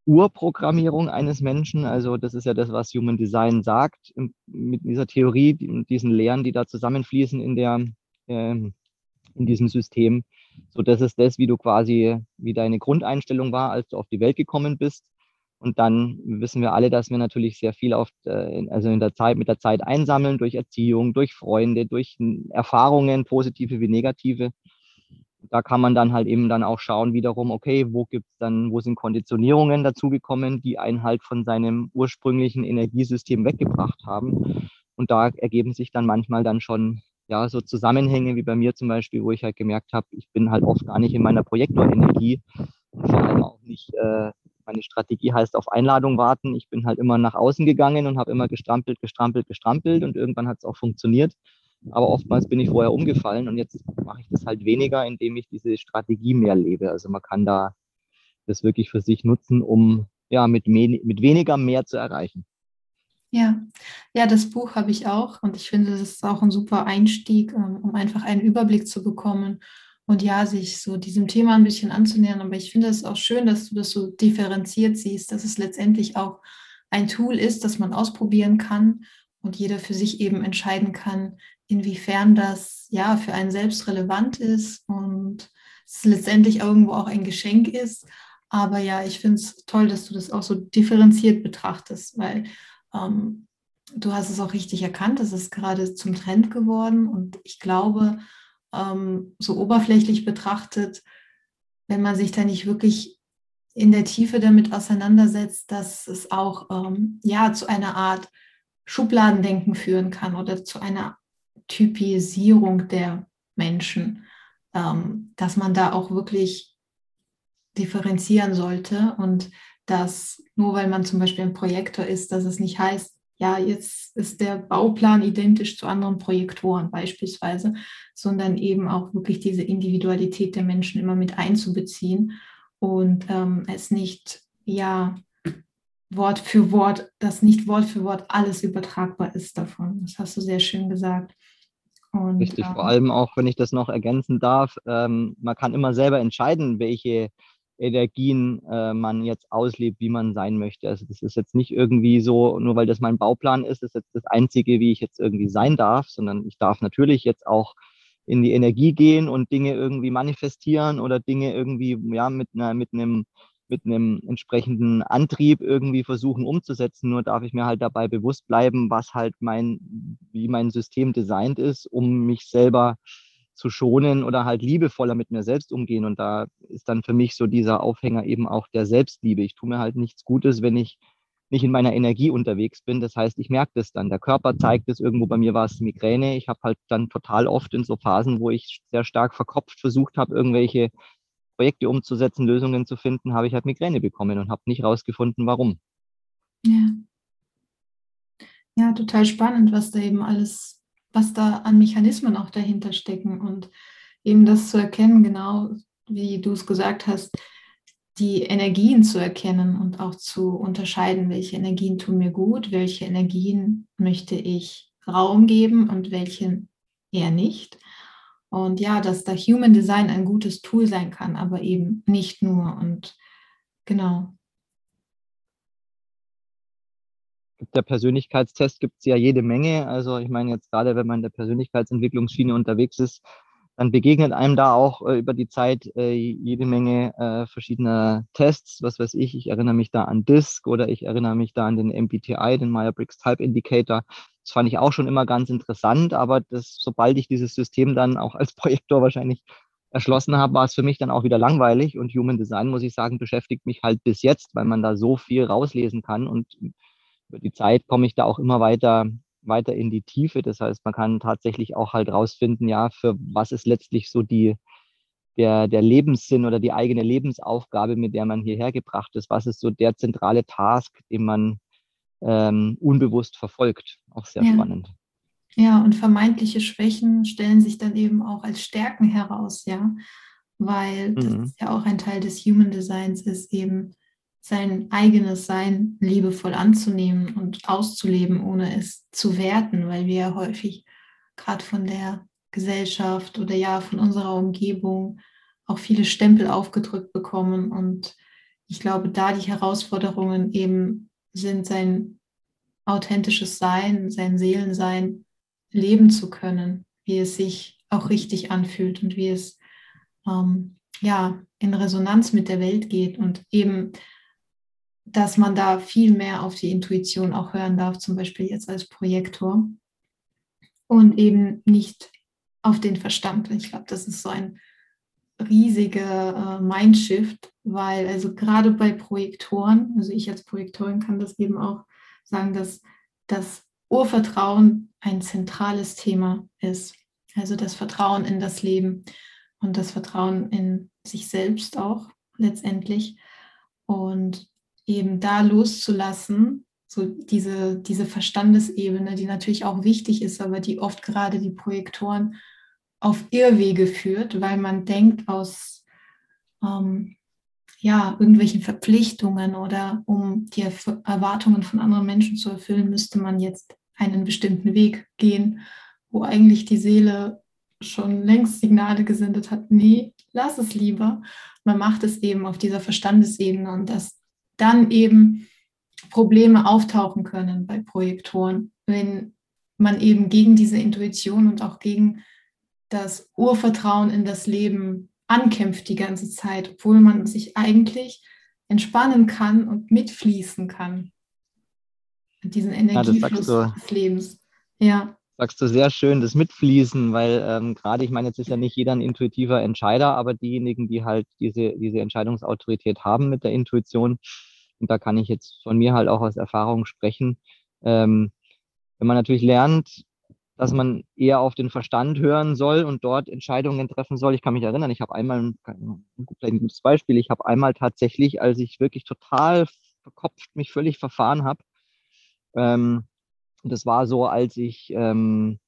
Urprogrammierung eines Menschen. Also das ist ja das, was Human Design sagt, mit dieser Theorie, diesen Lehren, die da zusammenfließen in der, ähm, in diesem System. So, das ist das, wie du quasi, wie deine Grundeinstellung war, als du auf die Welt gekommen bist. Und dann wissen wir alle, dass wir natürlich sehr viel auf, äh, also in der Zeit, mit der Zeit einsammeln, durch Erziehung, durch Freunde, durch Erfahrungen, positive wie negative da kann man dann halt eben dann auch schauen wiederum, okay, wo gibt's dann, wo sind Konditionierungen dazugekommen, die einen halt von seinem ursprünglichen Energiesystem weggebracht haben. Und da ergeben sich dann manchmal dann schon ja so Zusammenhänge wie bei mir zum Beispiel, wo ich halt gemerkt habe, ich bin halt oft gar nicht in meiner Projektorenergie und vor allem auch nicht, äh, meine Strategie heißt auf Einladung warten. Ich bin halt immer nach außen gegangen und habe immer gestrampelt, gestrampelt, gestrampelt und irgendwann hat es auch funktioniert. Aber oftmals bin ich vorher umgefallen und jetzt mache ich das halt weniger, indem ich diese Strategie mehr lebe. Also man kann da das wirklich für sich nutzen, um ja mit, mit weniger mehr zu erreichen. Ja, ja, das Buch habe ich auch und ich finde, das ist auch ein super Einstieg, ähm, um einfach einen Überblick zu bekommen und ja, sich so diesem Thema ein bisschen anzunähern. Aber ich finde es auch schön, dass du das so differenziert siehst, dass es letztendlich auch ein Tool ist, das man ausprobieren kann und jeder für sich eben entscheiden kann, inwiefern das ja für einen selbst relevant ist und es letztendlich irgendwo auch ein Geschenk ist. Aber ja, ich finde es toll, dass du das auch so differenziert betrachtest, weil ähm, du hast es auch richtig erkannt, es ist gerade zum Trend geworden und ich glaube, ähm, so oberflächlich betrachtet, wenn man sich da nicht wirklich in der Tiefe damit auseinandersetzt, dass es auch ähm, ja zu einer Art Schubladendenken führen kann oder zu einer Typisierung der Menschen, ähm, dass man da auch wirklich differenzieren sollte und dass nur weil man zum Beispiel ein Projektor ist, dass es nicht heißt, ja, jetzt ist der Bauplan identisch zu anderen Projektoren beispielsweise, sondern eben auch wirklich diese Individualität der Menschen immer mit einzubeziehen und ähm, es nicht, ja, Wort für Wort, dass nicht Wort für Wort alles übertragbar ist davon. Das hast du sehr schön gesagt. Und, Richtig, ähm, vor allem auch, wenn ich das noch ergänzen darf, ähm, man kann immer selber entscheiden, welche Energien äh, man jetzt auslebt, wie man sein möchte. Also das ist jetzt nicht irgendwie so, nur weil das mein Bauplan ist, ist jetzt das Einzige, wie ich jetzt irgendwie sein darf, sondern ich darf natürlich jetzt auch in die Energie gehen und Dinge irgendwie manifestieren oder Dinge irgendwie ja mit einer mit einem mit einem entsprechenden Antrieb irgendwie versuchen umzusetzen. Nur darf ich mir halt dabei bewusst bleiben, was halt mein, wie mein System designt ist, um mich selber zu schonen oder halt liebevoller mit mir selbst umgehen. Und da ist dann für mich so dieser Aufhänger eben auch der Selbstliebe. Ich tue mir halt nichts Gutes, wenn ich nicht in meiner Energie unterwegs bin. Das heißt, ich merke das dann. Der Körper zeigt es irgendwo. Bei mir war es Migräne. Ich habe halt dann total oft in so Phasen, wo ich sehr stark verkopft versucht habe, irgendwelche Projekte umzusetzen, Lösungen zu finden, habe ich halt Migräne bekommen und habe nicht rausgefunden, warum. Ja. Ja, total spannend, was da eben alles, was da an Mechanismen auch dahinter stecken und eben das zu erkennen, genau wie du es gesagt hast, die Energien zu erkennen und auch zu unterscheiden, welche Energien tun mir gut, welche Energien möchte ich Raum geben und welche eher nicht. Und ja, dass da Human Design ein gutes Tool sein kann, aber eben nicht nur. Und genau. Der Persönlichkeitstest gibt es ja jede Menge. Also ich meine jetzt gerade, wenn man in der Persönlichkeitsentwicklungsschiene unterwegs ist, dann begegnet einem da auch äh, über die Zeit äh, jede Menge äh, verschiedener Tests, was weiß ich. Ich erinnere mich da an DISC oder ich erinnere mich da an den MBTI, den Meyer-Briggs Type Indicator. Das fand ich auch schon immer ganz interessant, aber das, sobald ich dieses System dann auch als <laughs> Projektor wahrscheinlich erschlossen habe, war es für mich dann auch wieder langweilig. Und Human Design, muss ich sagen, beschäftigt mich halt bis jetzt, weil man da so viel rauslesen kann. Und über die Zeit komme ich da auch immer weiter weiter in die Tiefe. Das heißt, man kann tatsächlich auch halt rausfinden, ja, für was ist letztlich so die, der, der Lebenssinn oder die eigene Lebensaufgabe, mit der man hierher gebracht ist. Was ist so der zentrale Task, den man ähm, unbewusst verfolgt? Auch sehr ja. spannend. Ja, und vermeintliche Schwächen stellen sich dann eben auch als Stärken heraus, ja, weil das mhm. ja auch ein Teil des Human Designs ist, eben sein eigenes Sein liebevoll anzunehmen und auszuleben, ohne es zu werten, weil wir ja häufig gerade von der Gesellschaft oder ja von unserer Umgebung auch viele Stempel aufgedrückt bekommen. Und ich glaube, da die Herausforderungen eben sind, sein authentisches Sein, sein Seelensein leben zu können, wie es sich auch richtig anfühlt und wie es ähm, ja in Resonanz mit der Welt geht und eben dass man da viel mehr auf die Intuition auch hören darf, zum Beispiel jetzt als Projektor und eben nicht auf den Verstand. Ich glaube, das ist so ein riesiger äh, Mindshift, weil also gerade bei Projektoren, also ich als Projektorin kann das eben auch sagen, dass das Urvertrauen ein zentrales Thema ist. Also das Vertrauen in das Leben und das Vertrauen in sich selbst auch letztendlich. Und eben da loszulassen, so diese, diese Verstandesebene, die natürlich auch wichtig ist, aber die oft gerade die Projektoren auf Irrwege führt, weil man denkt aus ähm, ja, irgendwelchen Verpflichtungen oder um die Erwartungen von anderen Menschen zu erfüllen, müsste man jetzt einen bestimmten Weg gehen, wo eigentlich die Seele schon längst Signale gesendet hat, nee, lass es lieber. Man macht es eben auf dieser Verstandesebene und das dann eben Probleme auftauchen können bei Projektoren, wenn man eben gegen diese Intuition und auch gegen das Urvertrauen in das Leben ankämpft die ganze Zeit, obwohl man sich eigentlich entspannen kann und mitfließen kann. Diesen Energiefluss ja, des Lebens. Ja. Sagst du sehr schön, das Mitfließen, weil ähm, gerade, ich meine, jetzt ist ja nicht jeder ein intuitiver Entscheider, aber diejenigen, die halt diese, diese Entscheidungsautorität haben mit der Intuition, und da kann ich jetzt von mir halt auch aus Erfahrung sprechen. Ähm, wenn man natürlich lernt, dass man eher auf den Verstand hören soll und dort Entscheidungen treffen soll. Ich kann mich erinnern, ich habe einmal, ein gutes Beispiel, ich habe einmal tatsächlich, als ich wirklich total verkopft, mich völlig verfahren habe, ähm, das war so, als ich ähm,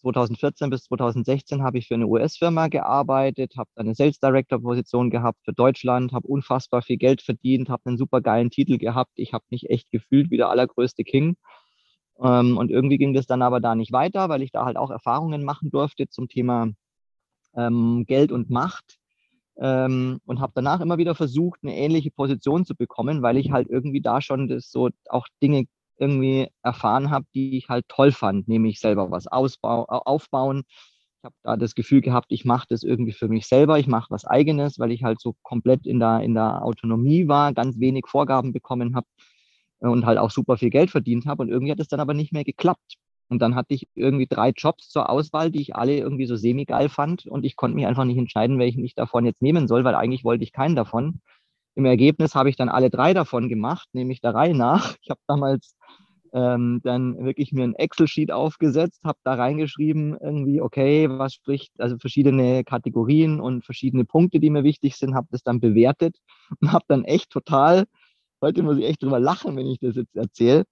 2014 bis 2016 habe ich für eine US-Firma gearbeitet, habe eine Sales Director-Position gehabt für Deutschland, habe unfassbar viel Geld verdient, habe einen super geilen Titel gehabt. Ich habe mich echt gefühlt wie der allergrößte King. Ähm, und irgendwie ging das dann aber da nicht weiter, weil ich da halt auch Erfahrungen machen durfte zum Thema ähm, Geld und Macht. Ähm, und habe danach immer wieder versucht, eine ähnliche Position zu bekommen, weil ich halt irgendwie da schon das so auch Dinge irgendwie erfahren habe, die ich halt toll fand, nämlich selber was ausbau, aufbauen. Ich habe da das Gefühl gehabt, ich mache das irgendwie für mich selber, ich mache was eigenes, weil ich halt so komplett in der, in der Autonomie war, ganz wenig Vorgaben bekommen habe und halt auch super viel Geld verdient habe. Und irgendwie hat es dann aber nicht mehr geklappt. Und dann hatte ich irgendwie drei Jobs zur Auswahl, die ich alle irgendwie so semi-geil fand. Und ich konnte mich einfach nicht entscheiden, welchen ich davon jetzt nehmen soll, weil eigentlich wollte ich keinen davon. Im Ergebnis habe ich dann alle drei davon gemacht, nämlich der Reihe nach. Ich habe damals ähm, dann wirklich mir ein Excel-Sheet aufgesetzt, habe da reingeschrieben, irgendwie, okay, was spricht, also verschiedene Kategorien und verschiedene Punkte, die mir wichtig sind, habe das dann bewertet <laughs> und habe dann echt total, heute muss ich echt drüber lachen, wenn ich das jetzt erzähle,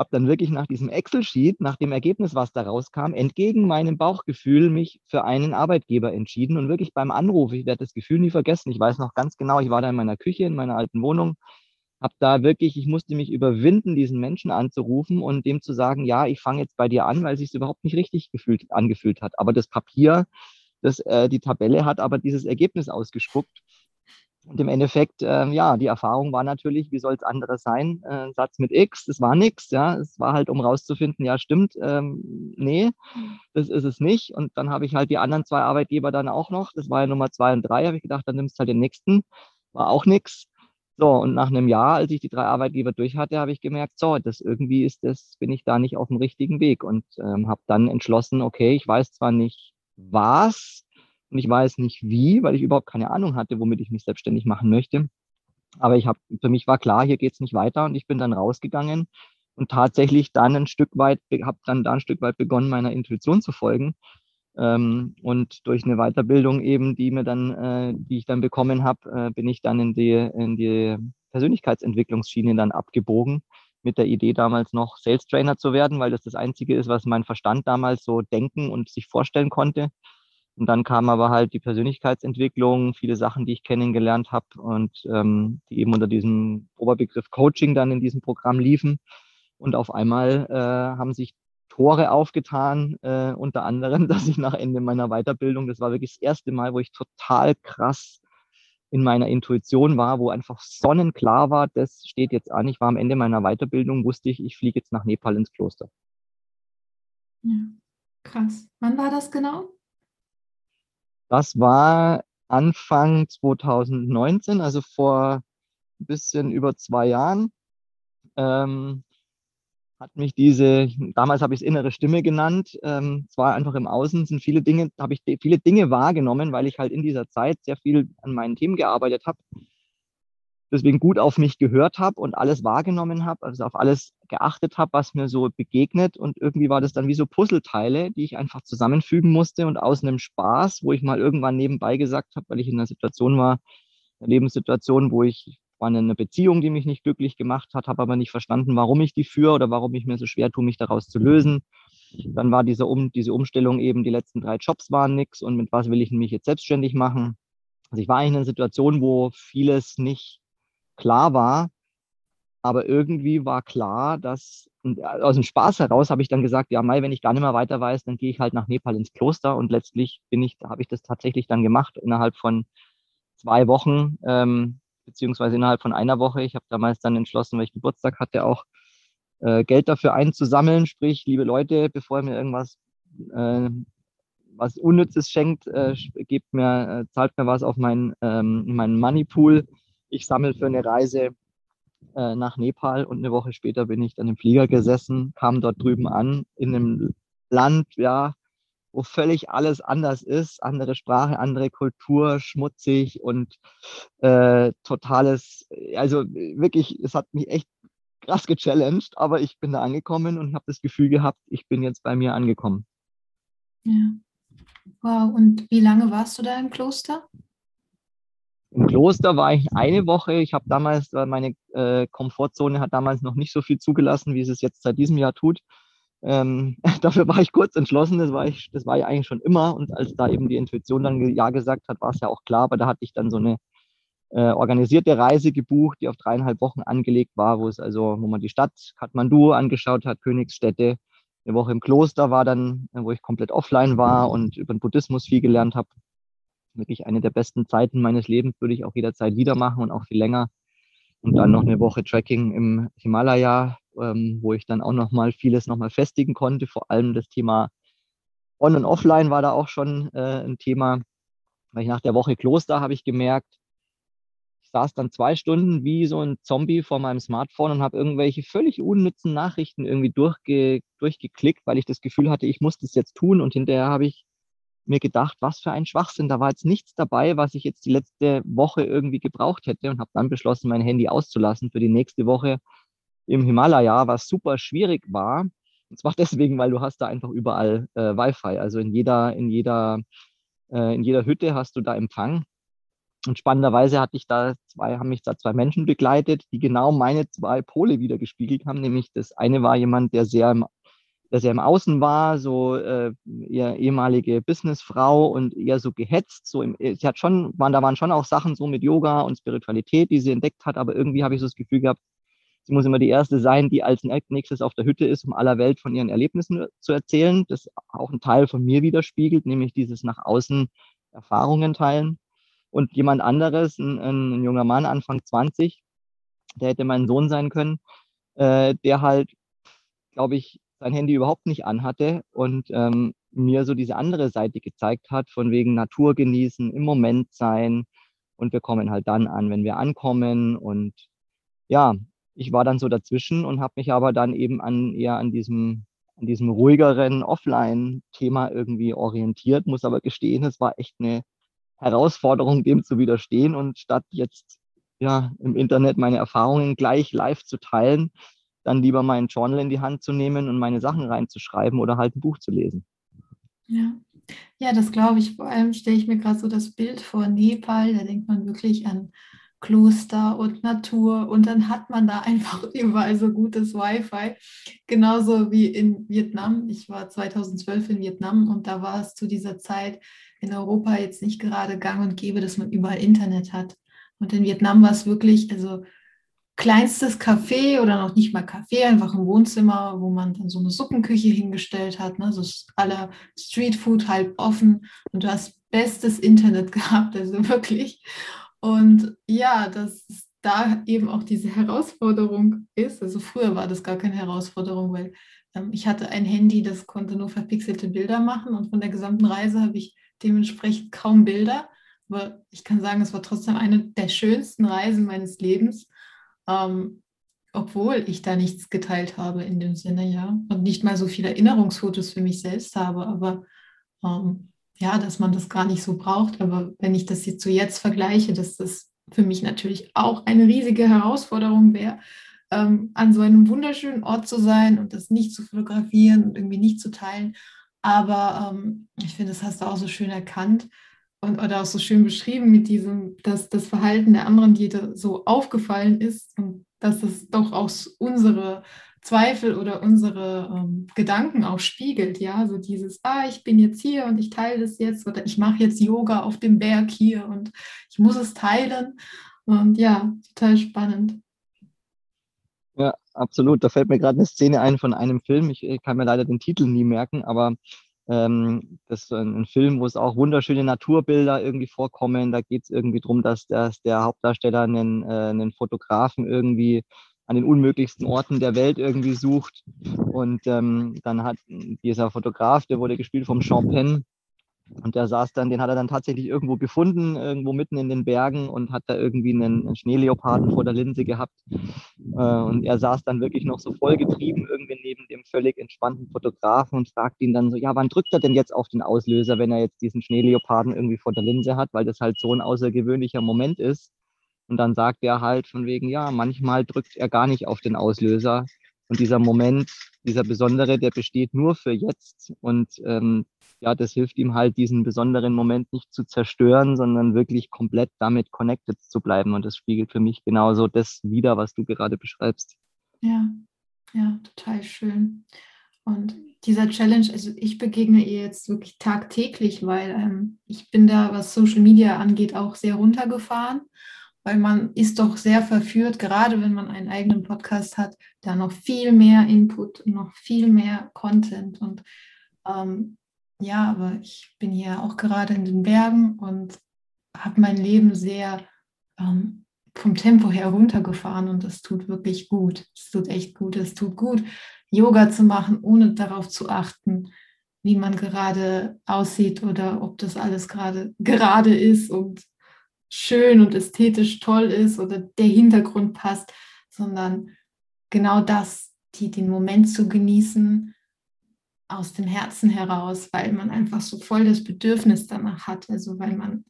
habe dann wirklich nach diesem Excel-Sheet, nach dem Ergebnis, was da rauskam, entgegen meinem Bauchgefühl mich für einen Arbeitgeber entschieden und wirklich beim Anruf, ich werde das Gefühl nie vergessen, ich weiß noch ganz genau, ich war da in meiner Küche, in meiner alten Wohnung, habe da wirklich, ich musste mich überwinden, diesen Menschen anzurufen und dem zu sagen, ja, ich fange jetzt bei dir an, weil sich es überhaupt nicht richtig gefühlt, angefühlt hat. Aber das Papier, das, äh, die Tabelle hat aber dieses Ergebnis ausgespuckt. Und im Endeffekt, äh, ja, die Erfahrung war natürlich, wie soll es anderes sein? Äh, Satz mit X, das war nichts, ja. Es war halt, um rauszufinden, ja, stimmt, ähm, nee, das ist es nicht. Und dann habe ich halt die anderen zwei Arbeitgeber dann auch noch. Das war ja Nummer zwei und drei, habe ich gedacht, dann nimmst du halt den nächsten. War auch nichts. So, und nach einem Jahr, als ich die drei Arbeitgeber durch hatte, habe ich gemerkt, so, das irgendwie ist das, bin ich da nicht auf dem richtigen Weg und ähm, habe dann entschlossen, okay, ich weiß zwar nicht was und ich weiß nicht wie, weil ich überhaupt keine Ahnung hatte, womit ich mich selbstständig machen möchte. Aber ich habe, für mich war klar, hier geht's nicht weiter und ich bin dann rausgegangen und tatsächlich dann ein Stück weit, habe dann da ein Stück weit begonnen, meiner Intuition zu folgen ähm, und durch eine Weiterbildung eben, die mir dann, äh, die ich dann bekommen habe, äh, bin ich dann in die, in die Persönlichkeitsentwicklungsschiene dann abgebogen mit der Idee damals noch Sales Trainer zu werden, weil das das Einzige ist, was mein Verstand damals so denken und sich vorstellen konnte. Und dann kam aber halt die Persönlichkeitsentwicklung, viele Sachen, die ich kennengelernt habe und ähm, die eben unter diesem Oberbegriff Coaching dann in diesem Programm liefen. Und auf einmal äh, haben sich Tore aufgetan, äh, unter anderem, <laughs> dass ich nach Ende meiner Weiterbildung, das war wirklich das erste Mal, wo ich total krass in meiner Intuition war, wo einfach sonnenklar war, das steht jetzt an. Ich war am Ende meiner Weiterbildung, wusste ich, ich fliege jetzt nach Nepal ins Kloster. Ja, krass. Wann war das genau? Das war Anfang 2019, also vor ein bisschen über zwei Jahren. Ähm, hat mich diese, damals habe ich es innere Stimme genannt, ähm, es war einfach im Außen, sind viele Dinge, habe ich viele Dinge wahrgenommen, weil ich halt in dieser Zeit sehr viel an meinen Themen gearbeitet habe, deswegen gut auf mich gehört habe und alles wahrgenommen habe, also auf alles geachtet habe, was mir so begegnet und irgendwie war das dann wie so Puzzleteile, die ich einfach zusammenfügen musste und aus einem Spaß, wo ich mal irgendwann nebenbei gesagt habe, weil ich in einer Situation war, eine Lebenssituation, wo ich war eine Beziehung, die mich nicht glücklich gemacht hat, habe aber nicht verstanden, warum ich die führe oder warum ich mir so schwer tue, mich daraus zu lösen. Dann war diese, um, diese Umstellung eben, die letzten drei Jobs waren nichts und mit was will ich mich jetzt selbstständig machen. Also ich war eigentlich in einer Situation, wo vieles nicht klar war, aber irgendwie war klar, dass aus dem Spaß heraus habe ich dann gesagt, ja, Mai, wenn ich gar nicht mehr weiter weiß, dann gehe ich halt nach Nepal ins Kloster und letztlich bin ich, habe ich das tatsächlich dann gemacht innerhalb von zwei Wochen. Ähm, beziehungsweise innerhalb von einer Woche. Ich habe damals dann entschlossen, weil ich Geburtstag hatte, auch äh, Geld dafür einzusammeln. Sprich, liebe Leute, bevor ihr mir irgendwas äh, was Unnützes schenkt, äh, gebt mir, äh, zahlt mir was auf meinen, ähm, meinen Moneypool. Ich sammle für eine Reise äh, nach Nepal und eine Woche später bin ich dann im Flieger gesessen, kam dort drüben an, in einem Land, ja, wo völlig alles anders ist, andere Sprache, andere Kultur, schmutzig und äh, totales, also wirklich, es hat mich echt krass gechallenged, aber ich bin da angekommen und habe das Gefühl gehabt, ich bin jetzt bei mir angekommen. Ja. Wow, und wie lange warst du da im Kloster? Im Kloster war ich eine Woche. Ich habe damals, meine äh, Komfortzone hat damals noch nicht so viel zugelassen, wie es es jetzt seit diesem Jahr tut. Ähm, <laughs> dafür war ich kurz entschlossen, das war ich, das war ich eigentlich schon immer. Und als da eben die Intuition dann Ja gesagt hat, war es ja auch klar, aber da hatte ich dann so eine äh, organisierte Reise gebucht, die auf dreieinhalb Wochen angelegt war, wo es also, wo man die Stadt Kathmandu angeschaut hat, Königsstädte. Eine Woche im Kloster war dann, wo ich komplett offline war und über den Buddhismus viel gelernt habe. Wirklich eine der besten Zeiten meines Lebens würde ich auch jederzeit wieder machen und auch viel länger. Und dann noch eine Woche Tracking im Himalaya, ähm, wo ich dann auch nochmal vieles nochmal festigen konnte. Vor allem das Thema On- und Offline war da auch schon äh, ein Thema. Weil ich nach der Woche Kloster habe ich gemerkt, ich saß dann zwei Stunden wie so ein Zombie vor meinem Smartphone und habe irgendwelche völlig unnützen Nachrichten irgendwie durchge durchgeklickt, weil ich das Gefühl hatte, ich muss das jetzt tun. Und hinterher habe ich mir gedacht, was für ein Schwachsinn. Da war jetzt nichts dabei, was ich jetzt die letzte Woche irgendwie gebraucht hätte und habe dann beschlossen, mein Handy auszulassen für die nächste Woche im Himalaya, was super schwierig war. Und zwar <laughs> deswegen, weil du hast da einfach überall äh, Wi-Fi. Also in jeder, in jeder, äh, in jeder Hütte hast du da Empfang. Und spannenderweise hatte ich da zwei, haben mich da zwei Menschen begleitet, die genau meine zwei Pole wieder gespiegelt haben. Nämlich das eine war jemand, der sehr im, der sehr im Außen war, so äh, ihr ehemalige Businessfrau und eher so gehetzt. So im, sie hat schon, waren, da waren schon auch Sachen so mit Yoga und Spiritualität, die sie entdeckt hat, aber irgendwie habe ich so das Gefühl gehabt, sie muss immer die erste sein, die als nächstes auf der Hütte ist, um aller Welt von ihren Erlebnissen zu erzählen. Das auch ein Teil von mir widerspiegelt, nämlich dieses nach außen Erfahrungen teilen und jemand anderes, ein, ein junger Mann, Anfang 20, der hätte mein Sohn sein können, äh, der halt, glaube ich, sein Handy überhaupt nicht anhatte und ähm, mir so diese andere Seite gezeigt hat, von wegen Natur genießen, im Moment sein. Und wir kommen halt dann an, wenn wir ankommen. Und ja, ich war dann so dazwischen und habe mich aber dann eben an eher an diesem an diesem ruhigeren Offline-Thema irgendwie orientiert, muss aber gestehen, es war echt eine Herausforderung, dem zu widerstehen und statt jetzt ja im Internet meine Erfahrungen gleich live zu teilen, dann lieber meinen Journal in die Hand zu nehmen und meine Sachen reinzuschreiben oder halt ein Buch zu lesen. Ja, ja das glaube ich. Vor allem stelle ich mir gerade so das Bild vor Nepal, da denkt man wirklich an Kloster und Natur und dann hat man da <laughs> einfach überall so gutes Wi-Fi. Genauso wie in Vietnam. Ich war 2012 in Vietnam und da war es zu dieser Zeit in Europa jetzt nicht gerade gang und gäbe, dass man überall Internet hat. Und in Vietnam war es wirklich, also kleinstes Café oder noch nicht mal Café, einfach ein Wohnzimmer, wo man dann so eine Suppenküche hingestellt hat, ne? so aller Streetfood halb offen und du hast bestes Internet <laughs> gehabt, also wirklich. Und ja, dass da eben auch diese Herausforderung ist. Also früher war das gar keine Herausforderung, weil ähm, ich hatte ein Handy, das konnte nur verpixelte Bilder machen und von der gesamten Reise habe ich dementsprechend kaum Bilder. Aber ich kann sagen, es war trotzdem eine der schönsten Reisen meines Lebens, ähm, obwohl ich da nichts geteilt habe in dem Sinne, ja. Und nicht mal so viele Erinnerungsfotos für mich selbst habe, aber ähm, ja, dass man das gar nicht so braucht. Aber wenn ich das jetzt so jetzt vergleiche, dass das für mich natürlich auch eine riesige Herausforderung wäre, ähm, an so einem wunderschönen Ort zu sein und das nicht zu fotografieren und irgendwie nicht zu teilen. Aber ähm, ich finde, das hast du auch so schön erkannt und oder auch so schön beschrieben mit diesem, dass das Verhalten der anderen dir so aufgefallen ist und dass es doch auch unsere Zweifel oder unsere ähm, Gedanken auch spiegelt, ja, so dieses, ah, ich bin jetzt hier und ich teile das jetzt oder ich mache jetzt Yoga auf dem Berg hier und ich muss es teilen und ja, total spannend. Ja, absolut. Da fällt mir gerade eine Szene ein von einem Film. Ich kann mir leider den Titel nie merken, aber ähm, das ist ein, ein, Film, wo es auch wunderschöne Naturbilder irgendwie vorkommen. Da geht es irgendwie darum, dass, dass der Hauptdarsteller einen, äh, einen Fotografen irgendwie an den unmöglichsten Orten der Welt irgendwie sucht. Und ähm, dann hat dieser Fotograf, der wurde gespielt vom Penn, und der saß dann, den hat er dann tatsächlich irgendwo gefunden, irgendwo mitten in den Bergen und hat da irgendwie einen, einen Schneeleoparden vor der Linse gehabt. Äh, und er saß dann wirklich noch so vollgetrieben irgendwie neben dem völlig entspannten Fotografen und fragt ihn dann so, ja, wann drückt er denn jetzt auf den Auslöser, wenn er jetzt diesen Schneeleoparden irgendwie vor der Linse hat, weil das halt so ein außergewöhnlicher Moment ist. Und dann sagt er halt von wegen, ja, manchmal drückt er gar nicht auf den Auslöser. Und dieser Moment, dieser besondere, der besteht nur für jetzt. Und ähm, ja, das hilft ihm halt, diesen besonderen Moment nicht zu zerstören, sondern wirklich komplett damit connected zu bleiben. Und das spiegelt für mich genauso das wider, was du gerade beschreibst. Ja, ja, total schön. Und dieser Challenge, also ich begegne ihr jetzt wirklich tagtäglich, weil ähm, ich bin da, was Social Media angeht, auch sehr runtergefahren weil man ist doch sehr verführt, gerade wenn man einen eigenen Podcast hat, da noch viel mehr Input, noch viel mehr Content. Und ähm, ja, aber ich bin hier auch gerade in den Bergen und habe mein Leben sehr ähm, vom Tempo her runtergefahren und das tut wirklich gut. Es tut echt gut. Es tut gut, Yoga zu machen, ohne darauf zu achten, wie man gerade aussieht oder ob das alles gerade gerade ist und schön und ästhetisch toll ist oder der Hintergrund passt, sondern genau das, die, den Moment zu genießen aus dem Herzen heraus, weil man einfach so voll das Bedürfnis danach hat, also weil man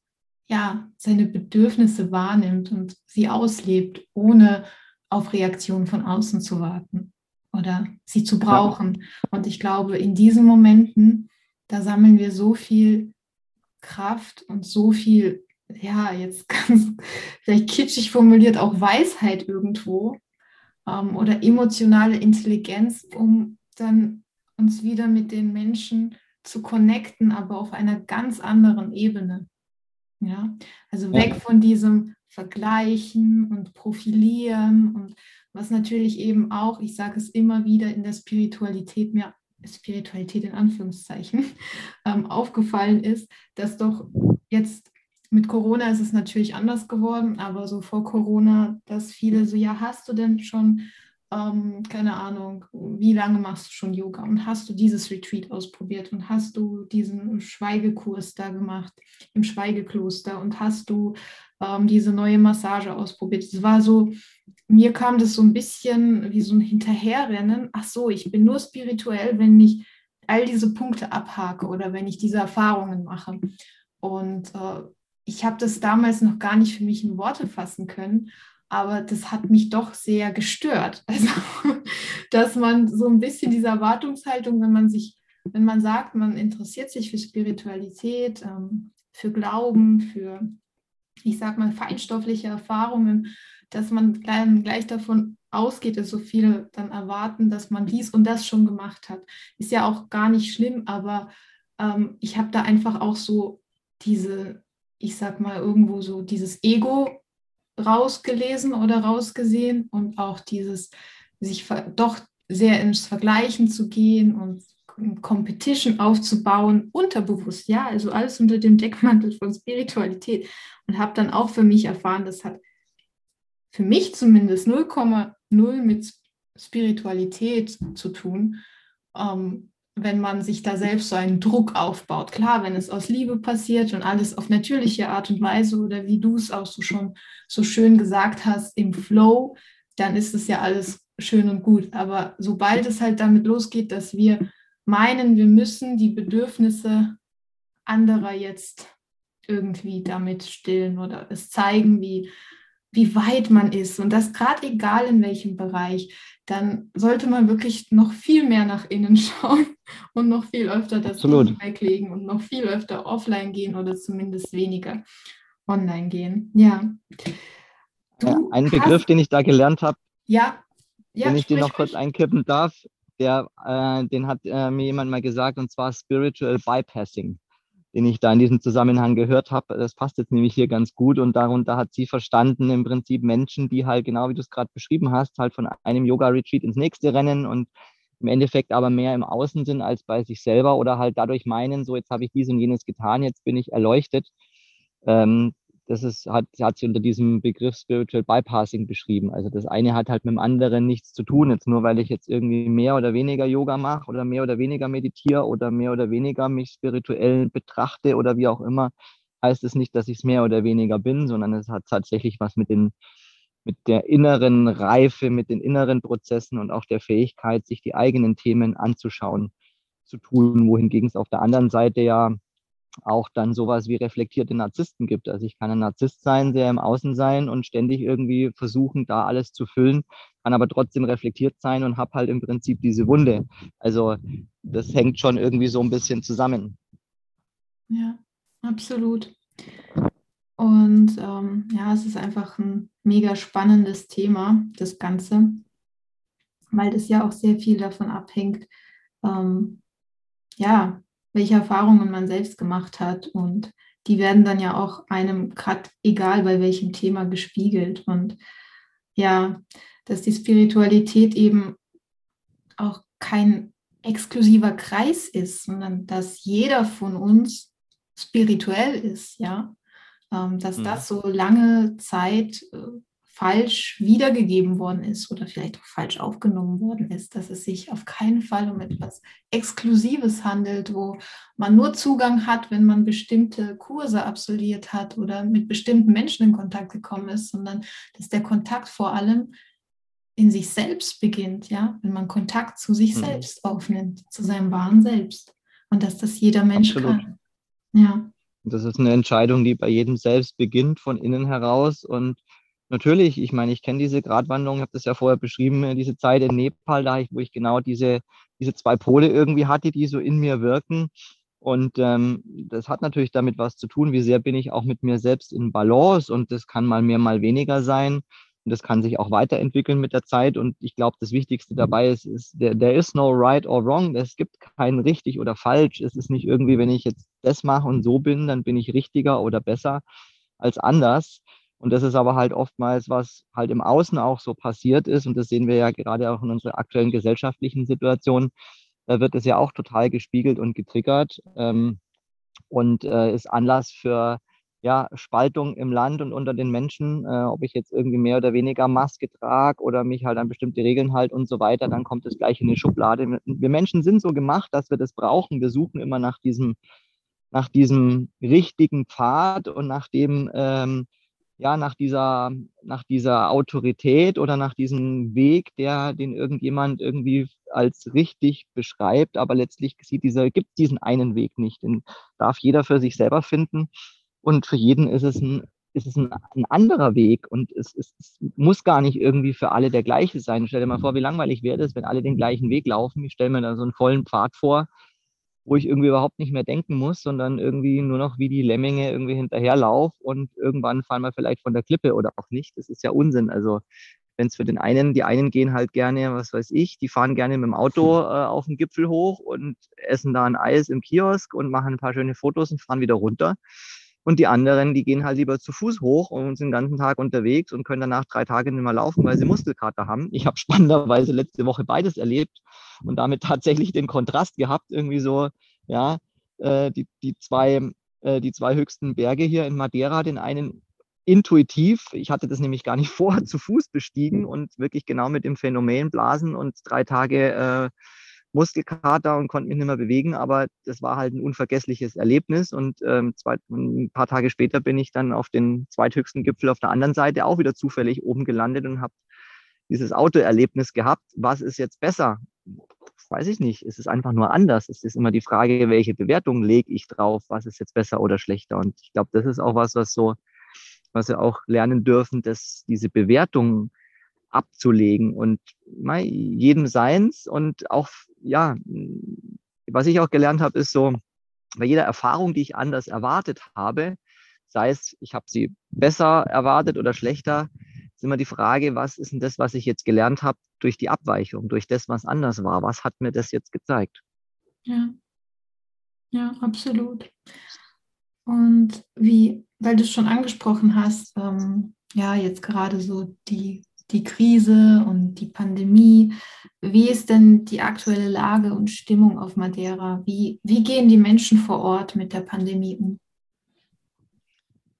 ja seine Bedürfnisse wahrnimmt und sie auslebt, ohne auf Reaktionen von außen zu warten oder sie zu brauchen. Und ich glaube, in diesen Momenten, da sammeln wir so viel Kraft und so viel, ja, jetzt <laughs> ganz vielleicht kitschig formuliert, auch Weisheit irgendwo ähm, oder emotionale Intelligenz, um dann uns wieder mit den Menschen zu connecten, aber auf einer ganz anderen Ebene. Ja, also weg von diesem Vergleichen und Profilieren und was natürlich eben auch, ich sage es immer wieder, in der Spiritualität mir Spiritualität in Anführungszeichen <laughs> ähm, aufgefallen ist, dass doch jetzt mit Corona ist es natürlich anders geworden, aber so vor Corona, dass viele so, ja, hast du denn schon, ähm, keine Ahnung, wie lange machst du schon Yoga und hast du dieses Retreat ausprobiert und hast du diesen Schweigekurs da gemacht im Schweigekloster und hast du ähm, diese neue Massage ausprobiert. Es war so, mir kam das so ein bisschen wie so ein Hinterherrennen. Ach so, ich bin nur spirituell, wenn ich all diese Punkte abhake oder wenn ich diese Erfahrungen mache. Und äh, ich habe das damals noch gar nicht für mich in Worte fassen können, aber das hat mich doch sehr gestört. <laughs> Also, dass man so ein bisschen diese Erwartungshaltung, wenn man sich, wenn man sagt, man interessiert sich für Spiritualität, ähm, für Glauben, für, ich sag mal, feinstoffliche Erfahrungen, dass man gleich davon ausgeht, dass so viele dann erwarten, dass man dies und das schon gemacht hat. Ist ja auch gar nicht schlimm, aber ähm, ich habe da einfach auch so diese ich sag mal, irgendwo so dieses Ego rausgelesen oder rausgesehen und auch dieses sich doch sehr ins Vergleichen zu gehen und Competition aufzubauen, unterbewusst, ja, also alles unter dem Deckmantel von Spiritualität und habe dann auch für mich erfahren, das hat für mich zumindest 0,0 mit Spiritualität zu tun. Ähm, wenn man sich da selbst so einen Druck aufbaut. Klar, wenn es aus Liebe passiert und alles auf natürliche Art und Weise oder wie du es auch so schon so schön gesagt hast, im Flow, dann ist es ja alles schön und gut. Aber sobald es halt damit losgeht, dass wir meinen, wir müssen die Bedürfnisse anderer jetzt irgendwie damit stillen oder es zeigen, wie, wie weit man ist und das gerade egal in welchem Bereich, dann sollte man wirklich noch viel mehr nach innen <laughs> schauen und noch viel öfter das weglegen und noch viel öfter offline gehen oder zumindest weniger online gehen. Ja. Du Ein Begriff, den ich da gelernt habe, ja. ja, wenn ich den noch kurz einkippen darf, der, äh, den hat äh, mir jemand mal gesagt, und zwar Spiritual Bypassing den ich da in diesem Zusammenhang gehört habe. Das passt jetzt nämlich hier ganz gut und darunter hat sie verstanden im Prinzip Menschen, die halt genau wie du es gerade beschrieben hast, halt von einem Yoga-Retreat ins nächste rennen und im Endeffekt aber mehr im Außen sind als bei sich selber oder halt dadurch meinen, so jetzt habe ich dies und jenes getan, jetzt bin ich erleuchtet. Ähm, das ist, hat, hat sie unter diesem Begriff Spiritual Bypassing beschrieben. Also das eine hat halt mit dem anderen nichts zu tun. Jetzt nur, weil ich jetzt irgendwie mehr oder weniger Yoga mache oder mehr oder weniger meditiere oder mehr oder weniger mich spirituell betrachte oder wie auch immer, heißt es nicht, dass ich es mehr oder weniger bin, sondern es hat tatsächlich was mit den mit der inneren Reife, mit den inneren Prozessen und auch der Fähigkeit, sich die eigenen Themen anzuschauen, zu tun, wohingegen es auf der anderen Seite ja auch dann sowas wie reflektierte Narzissten gibt. Also ich kann ein Narzisst sein, sehr im Außen sein und ständig irgendwie versuchen, da alles zu füllen, kann aber trotzdem reflektiert sein und habe halt im Prinzip diese Wunde. Also das hängt schon irgendwie so ein bisschen zusammen. Ja, absolut. Und ähm, ja, es ist einfach ein mega spannendes Thema, das Ganze, weil das ja auch sehr viel davon abhängt, ähm, ja, welche Erfahrungen man selbst gemacht hat. Und die werden dann ja auch einem gerade egal bei welchem Thema gespiegelt. Und ja, dass die Spiritualität eben auch kein exklusiver Kreis ist, sondern dass jeder von uns spirituell ist, ja. Ähm, dass mhm. das so lange Zeit äh, falsch wiedergegeben worden ist oder vielleicht auch falsch aufgenommen worden ist, dass es sich auf keinen Fall um etwas Exklusives handelt, wo man nur Zugang hat, wenn man bestimmte Kurse absolviert hat oder mit bestimmten Menschen in Kontakt gekommen ist, sondern dass der Kontakt vor allem in sich selbst beginnt, ja, wenn man Kontakt zu sich mhm. selbst aufnimmt, zu seinem wahren Selbst und dass das jeder Mensch Absolut. kann. Ja. Das ist eine Entscheidung, die bei jedem selbst beginnt, von innen heraus und natürlich, ich meine, ich kenne diese Gratwanderung, ich habe das ja vorher beschrieben, äh, diese Zeit in Nepal, da wo ich genau diese, diese zwei Pole irgendwie hatte, die so in mir wirken. Und ähm, das hat natürlich damit was zu tun, wie sehr bin ich auch mit mir selbst in Balance und das kann mal mehr, mal weniger sein. Und das kann sich auch weiterentwickeln mit der Zeit. Und ich glaube, das Wichtigste dabei ist, ist there, there is no right or wrong. Es gibt kein richtig oder falsch. Es ist nicht irgendwie, wenn ich jetzt das mache und so bin, dann bin ich richtiger oder besser als anders. Und das ist aber halt oftmals, was halt im Außen auch so passiert ist. Und das sehen wir ja gerade auch in unserer aktuellen gesellschaftlichen Situation. Da wird es ja auch total gespiegelt und getriggert ähm, und äh, ist Anlass für ja, Spaltung im Land und unter den Menschen, äh, ob ich jetzt irgendwie mehr oder weniger Maske trage oder mich halt an bestimmte Regeln halte und so weiter, dann kommt es gleich in die Schublade. Wir Menschen sind so gemacht, dass wir das brauchen. Wir suchen immer nach diesem, nach diesem richtigen Pfad und nach dem, ähm, ja, nach dieser, nach dieser Autorität oder nach diesem Weg, der, den irgendjemand irgendwie als richtig beschreibt, aber letztlich sieht dieser, gibt diesen einen Weg nicht. Den darf jeder für sich selber finden. Und für jeden ist es ein, ist es ein, ein anderer Weg und es, es, es, muss gar nicht irgendwie für alle der gleiche sein. Stell dir mal vor, wie langweilig wäre das, wenn alle den gleichen Weg laufen. Ich stelle mir da so einen vollen Pfad vor, wo ich irgendwie überhaupt nicht mehr denken muss, sondern irgendwie nur noch wie die Lemminge irgendwie hinterherlaufe und irgendwann fallen wir vielleicht von der Klippe oder auch nicht. Das ist ja Unsinn. Also wenn es für den einen, die einen gehen halt gerne, was weiß ich, die fahren gerne mit dem Auto äh, auf den Gipfel hoch und essen da ein Eis im Kiosk und machen ein paar schöne Fotos und fahren wieder runter. Und die anderen, die gehen halt lieber zu Fuß hoch und sind den ganzen Tag unterwegs und können danach drei Tage nicht mehr laufen, weil sie Muskelkater haben. Ich habe <laughs> spannenderweise letzte Woche beides erlebt und damit tatsächlich den Kontrast gehabt, irgendwie so, ja, äh, die, die, zwei, äh, die zwei höchsten Berge hier in Madeira, den einen intuitiv, ich hatte das nämlich gar nicht <laughs> vor, zu Fuß bestiegen und wirklich genau mit dem Phänomen Blasen und drei Tage äh, Muskelkater und konnte mich nicht mehr bewegen, aber das war halt ein unvergessliches Erlebnis. Und ähm, zwei, ein paar Tage später bin ich dann auf den zweithöchsten Gipfel auf der anderen Seite auch wieder zufällig oben gelandet und habe dieses Autoerlebnis gehabt. Was ist jetzt besser? Weiß ich nicht. Es ist einfach nur anders. Es ist immer die Frage, welche Bewertung lege ich drauf? Was ist jetzt besser oder schlechter? Und ich glaube, das ist auch was, was so, was wir auch lernen dürfen, dass diese Bewertung abzulegen und jedem seins und auch, ja, was ich auch gelernt habe, ist so, bei jeder Erfahrung, die ich anders erwartet habe, sei es, ich habe sie besser erwartet oder schlechter, ist immer die Frage, was ist denn das, was ich jetzt gelernt habe durch die Abweichung, durch das, was anders war? Was hat mir das jetzt gezeigt? Ja, ja, absolut. Und wie, weil du es schon angesprochen hast, ähm, ja, jetzt gerade so die die Krise und die Pandemie. Wie ist denn die aktuelle Lage und Stimmung auf Madeira? Wie, wie gehen die Menschen vor Ort mit der Pandemie um?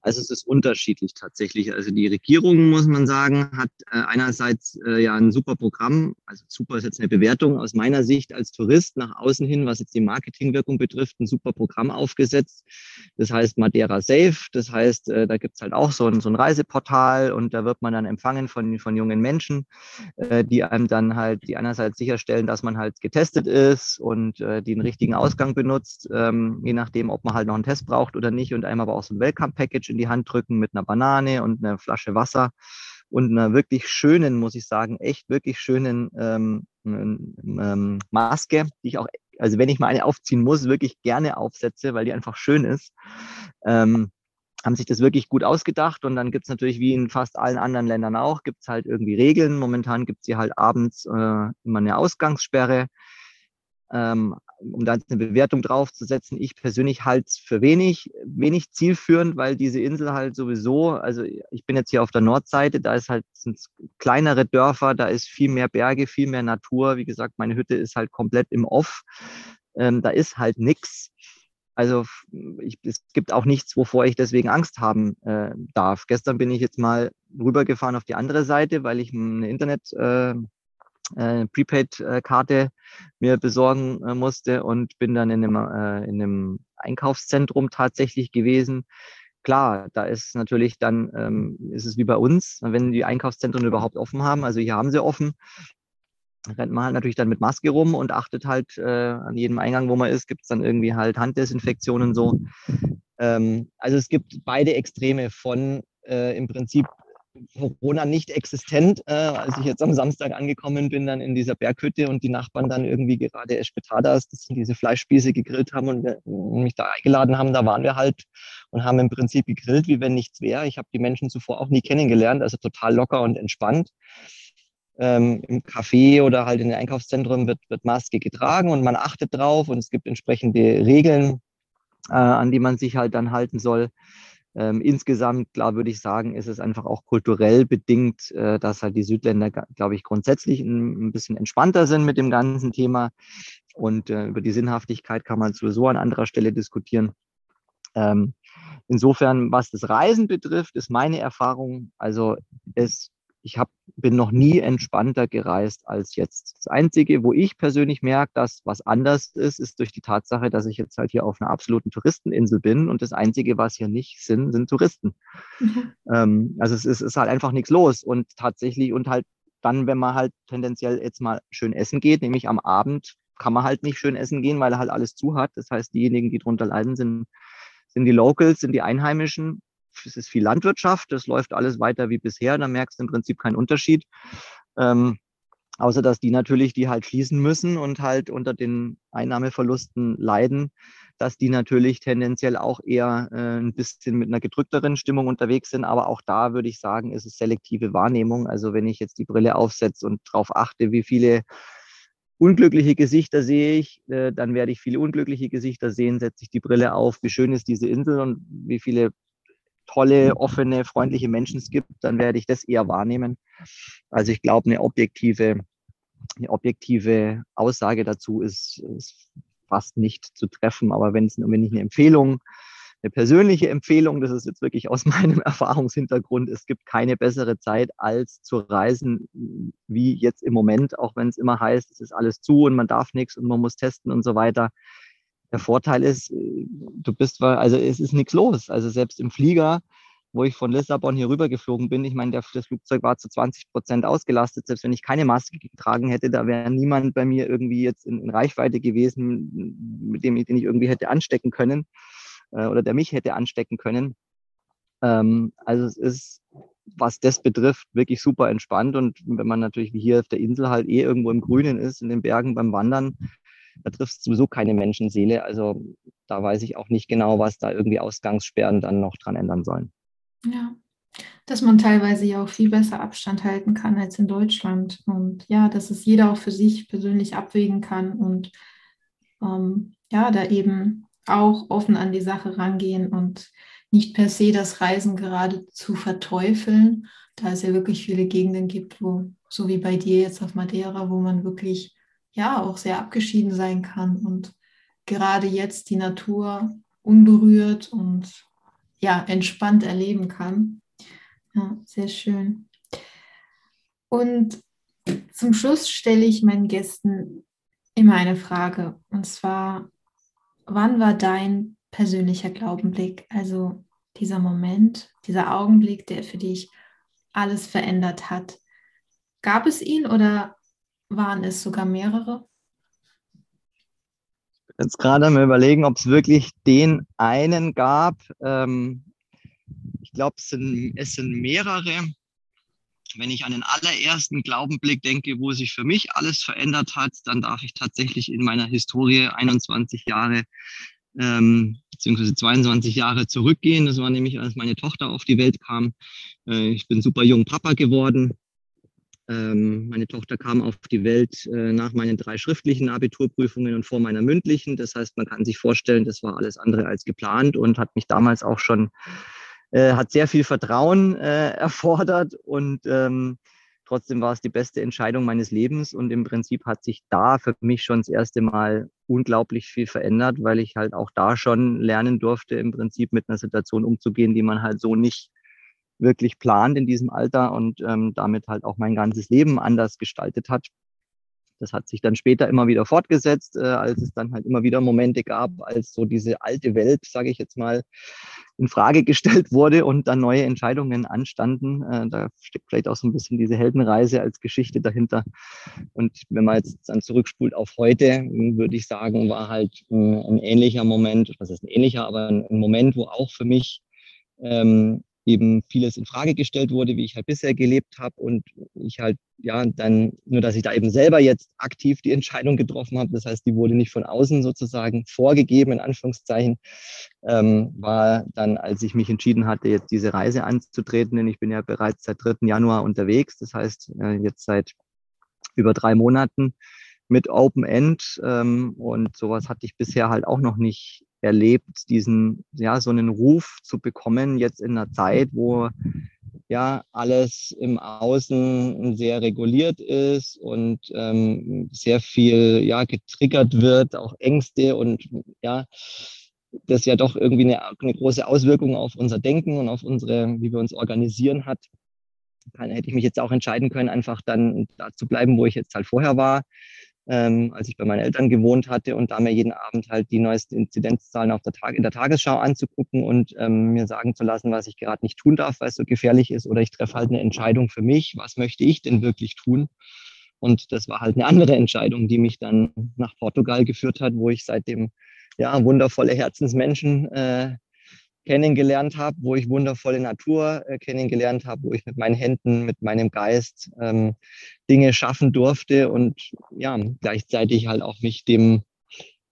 Also es ist unterschiedlich tatsächlich. Also die Regierung, muss man sagen, hat äh, einerseits äh, ja ein super Programm, also super ist jetzt eine Bewertung aus meiner Sicht als Tourist nach außen hin, was jetzt die Marketingwirkung betrifft, ein super Programm aufgesetzt. Das heißt Madeira Safe, das heißt, äh, da gibt's halt auch so ein, so ein Reiseportal und da wird man dann empfangen von, von jungen Menschen, die einem dann halt, die einerseits sicherstellen, dass man halt getestet ist und einen richtigen Ausgang benutzt, ähm, je nachdem, ob man halt noch einen Test braucht oder nicht und einem aber auch so ein Welcome-Package in die Hand drücken mit einer Banane und einer Flasche Wasser und einer wirklich schönen, muss ich sagen, echt wirklich schönen ähm, ähm, Maske, die ich auch, also wenn ich mal eine aufziehen muss, wirklich gerne aufsetze, weil die einfach schön ist. Ähm, haben sich das wirklich gut ausgedacht und dann gibt es natürlich wie in fast allen anderen Ländern auch, gibt es halt irgendwie Regeln. Momentan gibt es hier halt abends äh, immer eine Ausgangssperre ähm, um da eine Bewertung draufzusetzen. Ich persönlich halte es für wenig, wenig zielführend, weil diese Insel halt sowieso, also ich bin jetzt hier auf der Nordseite, da ist halt kleinere Dörfer, da ist viel mehr Berge, viel mehr Natur. Wie gesagt, meine Hütte ist halt komplett im Off. Ähm, da ist halt nichts. Also ich, es gibt auch nichts, wovor ich deswegen Angst haben äh, darf. Gestern bin ich jetzt mal rübergefahren auf die andere Seite, weil ich eine Internet äh, äh, Prepaid-Karte mir besorgen äh, musste und bin dann in einem, äh, in einem Einkaufszentrum tatsächlich gewesen. Klar, da ist natürlich dann, ähm, ist es wie bei uns, wenn die Einkaufszentren überhaupt offen haben, also hier haben sie offen, rennt man halt natürlich dann mit Maske rum und achtet halt äh, an jedem Eingang, wo man ist, gibt es dann irgendwie halt Handdesinfektionen so. Ähm, also es gibt beide Extreme von äh, im Prinzip Corona nicht existent, äh, als ich jetzt am Samstag angekommen bin, dann in dieser Berghütte und die Nachbarn dann irgendwie gerade Espetadas, das sind diese Fleischspieße gegrillt haben und wir, mich da eingeladen haben, da waren wir halt und haben im Prinzip gegrillt, wie wenn nichts wäre. Ich habe die Menschen zuvor auch nie kennengelernt, also total locker und entspannt. Ähm, Im Café oder halt in den Einkaufszentren wird, wird Maske getragen und man achtet drauf und es gibt entsprechende Regeln, äh, an die man sich halt dann halten soll. Ähm, insgesamt, klar, würde ich sagen, ist es einfach auch kulturell bedingt, äh, dass halt die Südländer, glaube ich, grundsätzlich ein, ein, bisschen entspannter sind mit dem ganzen Thema. Und äh, über die Sinnhaftigkeit kann man sowieso an anderer Stelle diskutieren. Ähm, insofern, was das Reisen betrifft, ist meine Erfahrung, also es ich hab, bin noch nie entspannter gereist als jetzt. Das Einzige, wo ich persönlich merke, dass was anders ist, ist durch die Tatsache, dass ich jetzt halt hier auf einer absoluten Touristeninsel bin und das Einzige, was hier nicht sind, sind Touristen. Mhm. Ähm, also es ist, ist halt einfach nichts los und tatsächlich und halt dann, wenn man halt tendenziell jetzt mal schön essen geht, nämlich am Abend kann man halt nicht schön essen gehen, weil er halt alles zu hat. Das heißt, diejenigen, die drunter leiden, sind, sind die Locals, sind die Einheimischen es ist viel Landwirtschaft, das läuft alles weiter wie bisher, da merkst du im Prinzip keinen Unterschied. Ähm, außer dass die natürlich, die halt schließen müssen und halt unter den Einnahmeverlusten leiden, dass die natürlich tendenziell auch eher äh, ein bisschen mit einer gedrückteren Stimmung unterwegs sind. Aber auch da würde ich sagen, ist es selektive Wahrnehmung. Also wenn ich jetzt die Brille aufsetze und darauf achte, wie viele unglückliche Gesichter sehe ich, äh, dann werde ich viele unglückliche Gesichter sehen, setze ich die Brille auf, wie schön ist diese Insel und wie viele tolle, offene, freundliche Menschen es gibt, dann werde ich das eher wahrnehmen. Also ich glaube, eine objektive, eine objektive Aussage dazu ist, ist fast nicht zu treffen. Aber wenn es wenn ich eine Empfehlung, eine persönliche Empfehlung, das ist jetzt wirklich aus <laughs> meinem Erfahrungshintergrund, es gibt keine bessere Zeit als zu reisen wie jetzt im Moment, auch wenn es immer heißt, es ist alles zu und man darf nichts und man muss testen und so weiter. Der Vorteil ist, äh, du bist, also es ist nichts los. Also selbst im Flieger, wo ich von Lissabon hier rüber geflogen bin, ich meine, das Flugzeug war zu 20 Prozent ausgelastet. Selbst wenn ich keine Maske getragen hätte, da wäre niemand bei mir irgendwie jetzt in, in Reichweite gewesen, mit dem den ich irgendwie hätte anstecken können äh, oder der mich hätte anstecken können. Ähm, also es ist, was das betrifft, wirklich super entspannt. Und wenn man natürlich wie hier auf der Insel halt eh irgendwo im Grünen ist, in den Bergen beim Wandern, da trifft sowieso keine Menschenseele. Also da weiß ich auch nicht genau, was da irgendwie Ausgangssperren dann noch dran ändern sollen. Ja, dass man teilweise ja auch viel besser Abstand halten kann als in Deutschland. Und ja, dass es jeder auch für sich persönlich abwägen kann und ähm, ja, da eben auch offen an die Sache rangehen und nicht per se das Reisen gerade zu verteufeln, da es ja wirklich viele Gegenden gibt, wo, so wie bei dir jetzt auf Madeira, wo man wirklich ja auch sehr abgeschieden sein kann und gerade jetzt die Natur unberührt und ja entspannt erleben kann. Ja, sehr schön. Und zum Schluss stelle ich meinen Gästen immer eine Frage und zwar, wann war dein persönlicher Glaubenblick, also dieser Moment, dieser Augenblick, der für dich alles verändert hat? Gab es ihn oder waren es sogar mehrere? Jetzt gerade mal überlegen, ob es wirklich den einen gab. Ähm, ich glaube, es sind, es sind mehrere. Wenn ich an den allerersten Glaubenblick denke, wo sich für mich alles verändert hat, dann darf ich tatsächlich in meiner Historie 21 Jahre ähm, beziehungsweise 22 Jahre zurückgehen. Das war nämlich, als meine Tochter auf die Welt kam. Äh, ich bin super jung Papa geworden, ähm, meine Tochter kam auf die Welt äh, nach meinen drei schriftlichen Abiturprüfungen und vor meiner mündlichen. Das heißt, man kann sich vorstellen, das war alles andere als geplant und hat mich damals auch schon, äh, hat sehr viel Vertrauen äh, <laughs> erfordert und ähm, trotzdem war es die beste Entscheidung meines Lebens und im Prinzip hat sich da für mich schon das erste Mal unglaublich viel verändert, weil ich halt auch da schon lernen durfte, im Prinzip mit einer Situation umzugehen, die man halt so nicht wirklich plant in diesem Alter und ähm, damit halt auch mein ganzes Leben anders gestaltet hat. Das hat sich dann später immer wieder fortgesetzt, äh, als es dann halt immer wieder Momente gab, als so diese alte Welt, sage ich jetzt mal, in Frage <laughs> gestellt wurde und dann neue Entscheidungen anstanden. Äh, da steckt vielleicht auch so ein bisschen diese Heldenreise als Geschichte dahinter. Und wenn man jetzt dann zurückspult auf heute, würde ich sagen, war halt ein, äh, ein ähnlicher Moment, was ist ein ähnlicher, aber ein, ein Moment, wo auch für mich ähm, eben vieles in Frage gestellt wurde, wie ich halt bisher gelebt habe und ich halt ja dann nur, dass ich da eben selber jetzt aktiv die Entscheidung getroffen habe. Das heißt, die wurde nicht von außen sozusagen vorgegeben in Anführungszeichen. Ähm, war dann, als ich mich entschieden hatte, jetzt diese Reise anzutreten, denn ich bin ja bereits seit 3. Januar unterwegs. Das heißt äh, jetzt seit über drei Monaten mit Open End ähm, und sowas hatte ich bisher halt auch noch nicht erlebt, diesen, ja, so einen Ruf zu bekommen, jetzt in einer Zeit, wo ja alles im Außen sehr reguliert ist und ähm, sehr viel ja getriggert wird, auch Ängste und ja, das ja doch irgendwie eine, eine große Auswirkung auf unser Denken und auf unsere, wie wir uns organisieren hat. Dann hätte ich mich jetzt auch entscheiden können, einfach dann da zu bleiben, wo ich jetzt halt vorher war, ähm, als ich bei meinen Eltern gewohnt hatte und da mir jeden Abend halt die neuesten Inzidenzzahlen auf der Tag in der Tagesschau anzugucken und ähm, mir sagen zu lassen, was ich gerade nicht tun darf, weil es so gefährlich ist. Oder ich treffe halt eine Entscheidung für mich, was möchte ich denn wirklich tun? Und das war halt eine andere Entscheidung, die mich dann nach Portugal geführt hat, wo ich seitdem ja wundervolle Herzensmenschen äh, kennengelernt habe, wo ich wundervolle Natur äh, kennengelernt habe, wo ich mit meinen Händen, mit meinem Geist ähm, Dinge schaffen durfte und ja, gleichzeitig halt auch mich dem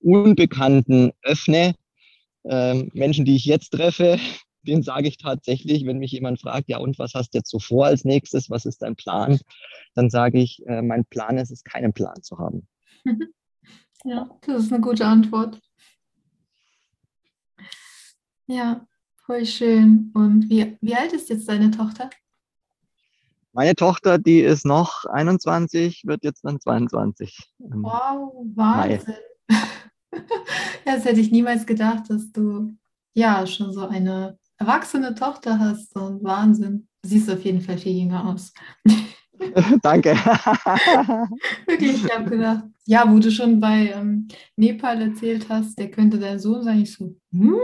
Unbekannten öffne. Ähm, Menschen, die ich jetzt treffe, <laughs> den sage ich tatsächlich, wenn mich jemand fragt, ja, und was hast du jetzt so vor als nächstes? Was ist dein Plan? Dann sage ich, äh, mein Plan ist es, keinen Plan zu haben. <laughs> Ja, das ist eine gute Antwort. Ja, voll schön. Und wie, wie alt ist jetzt deine Tochter? Meine Tochter, die ist noch 21, wird jetzt dann 22. Wow, Wahnsinn. <laughs> das hätte ich niemals gedacht, dass du ja schon so eine erwachsene Tochter hast. Und Wahnsinn. Du siehst auf jeden Fall viel jünger aus. <laughs> Danke. <laughs> Wirklich, ich habe gedacht, ja, wo du schon bei ähm, Nepal erzählt hast, der könnte dein Sohn sein. Ich so, hm?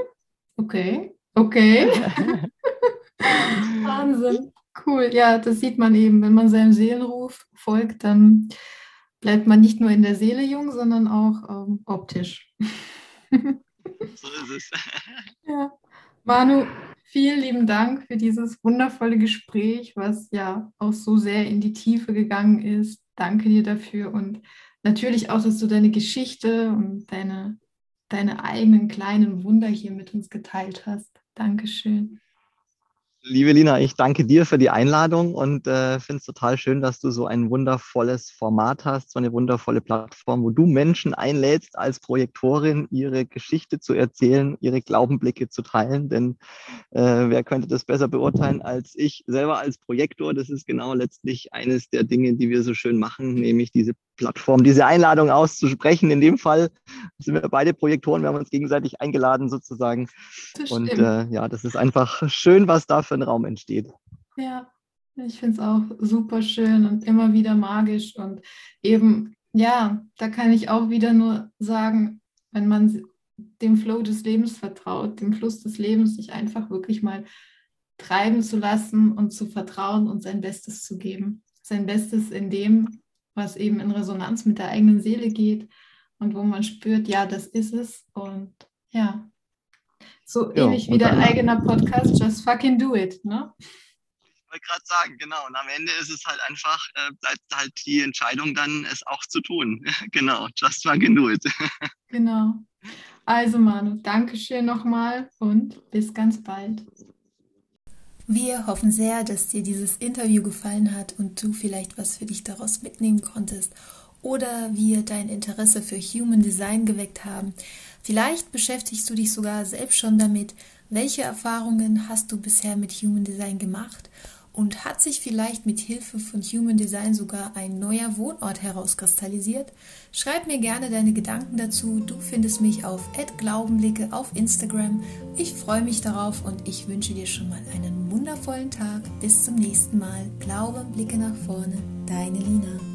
Okay, okay. <laughs> Wahnsinn. Cool. Ja, das sieht man eben. Wenn man seinem Seelenruf folgt, dann bleibt man nicht nur in der Seele jung, sondern auch ähm, optisch. <laughs> so ist es. <laughs> ja. Manu, vielen lieben Dank für dieses wundervolle Gespräch, was ja auch so sehr in die Tiefe gegangen ist. Danke dir dafür und natürlich auch, dass du deine Geschichte und deine deine eigenen kleinen Wunder hier mit uns geteilt hast. Dankeschön. Liebe Lina, ich danke dir für die Einladung und äh, finde es total schön, dass du so ein wundervolles Format hast, so eine wundervolle Plattform, wo du Menschen einlädst, als Projektorin ihre Geschichte zu erzählen, ihre Glaubenblicke zu teilen. Denn äh, wer könnte das besser beurteilen als ich selber als Projektor? Das ist genau letztlich eines der Dinge, die wir so schön machen, nämlich diese Plattform, diese Einladung auszusprechen. In dem Fall sind wir beide Projektoren, wir haben uns gegenseitig eingeladen sozusagen. Und äh, ja, das ist einfach schön, was da für ein Raum entsteht. Ja, ich finde es auch super schön und immer wieder magisch. Und eben, ja, da kann ich auch wieder nur sagen, wenn man dem Flow des Lebens vertraut, dem Fluss des Lebens, sich einfach wirklich mal treiben zu lassen und zu vertrauen und sein Bestes zu geben. Sein Bestes in dem, was eben in Resonanz mit der eigenen Seele geht und wo man spürt, ja, das ist es. Und ja, so ja, ähnlich wie dein eigener Podcast, just fucking do it, ne? Ich wollte gerade sagen, genau. Und am Ende ist es halt einfach, äh, bleibt halt die Entscheidung dann, es auch zu tun. <laughs> genau, just fucking do it. <laughs> genau. Also Manu, Dankeschön nochmal und bis ganz bald. Wir hoffen sehr, dass dir dieses Interview gefallen hat und du vielleicht was für dich daraus mitnehmen konntest oder wir dein Interesse für Human Design geweckt haben. Vielleicht beschäftigst du dich sogar selbst schon damit. Welche Erfahrungen hast du bisher mit Human Design gemacht? Und hat sich vielleicht mit Hilfe von Human Design sogar ein neuer Wohnort herauskristallisiert? Schreib mir gerne deine Gedanken dazu. Du findest mich auf @glaubenblicke auf Instagram. Ich freue mich darauf und ich wünsche dir schon mal einen wundervollen Tag. Bis zum nächsten Mal. Glaube, blicke nach vorne. Deine Lina.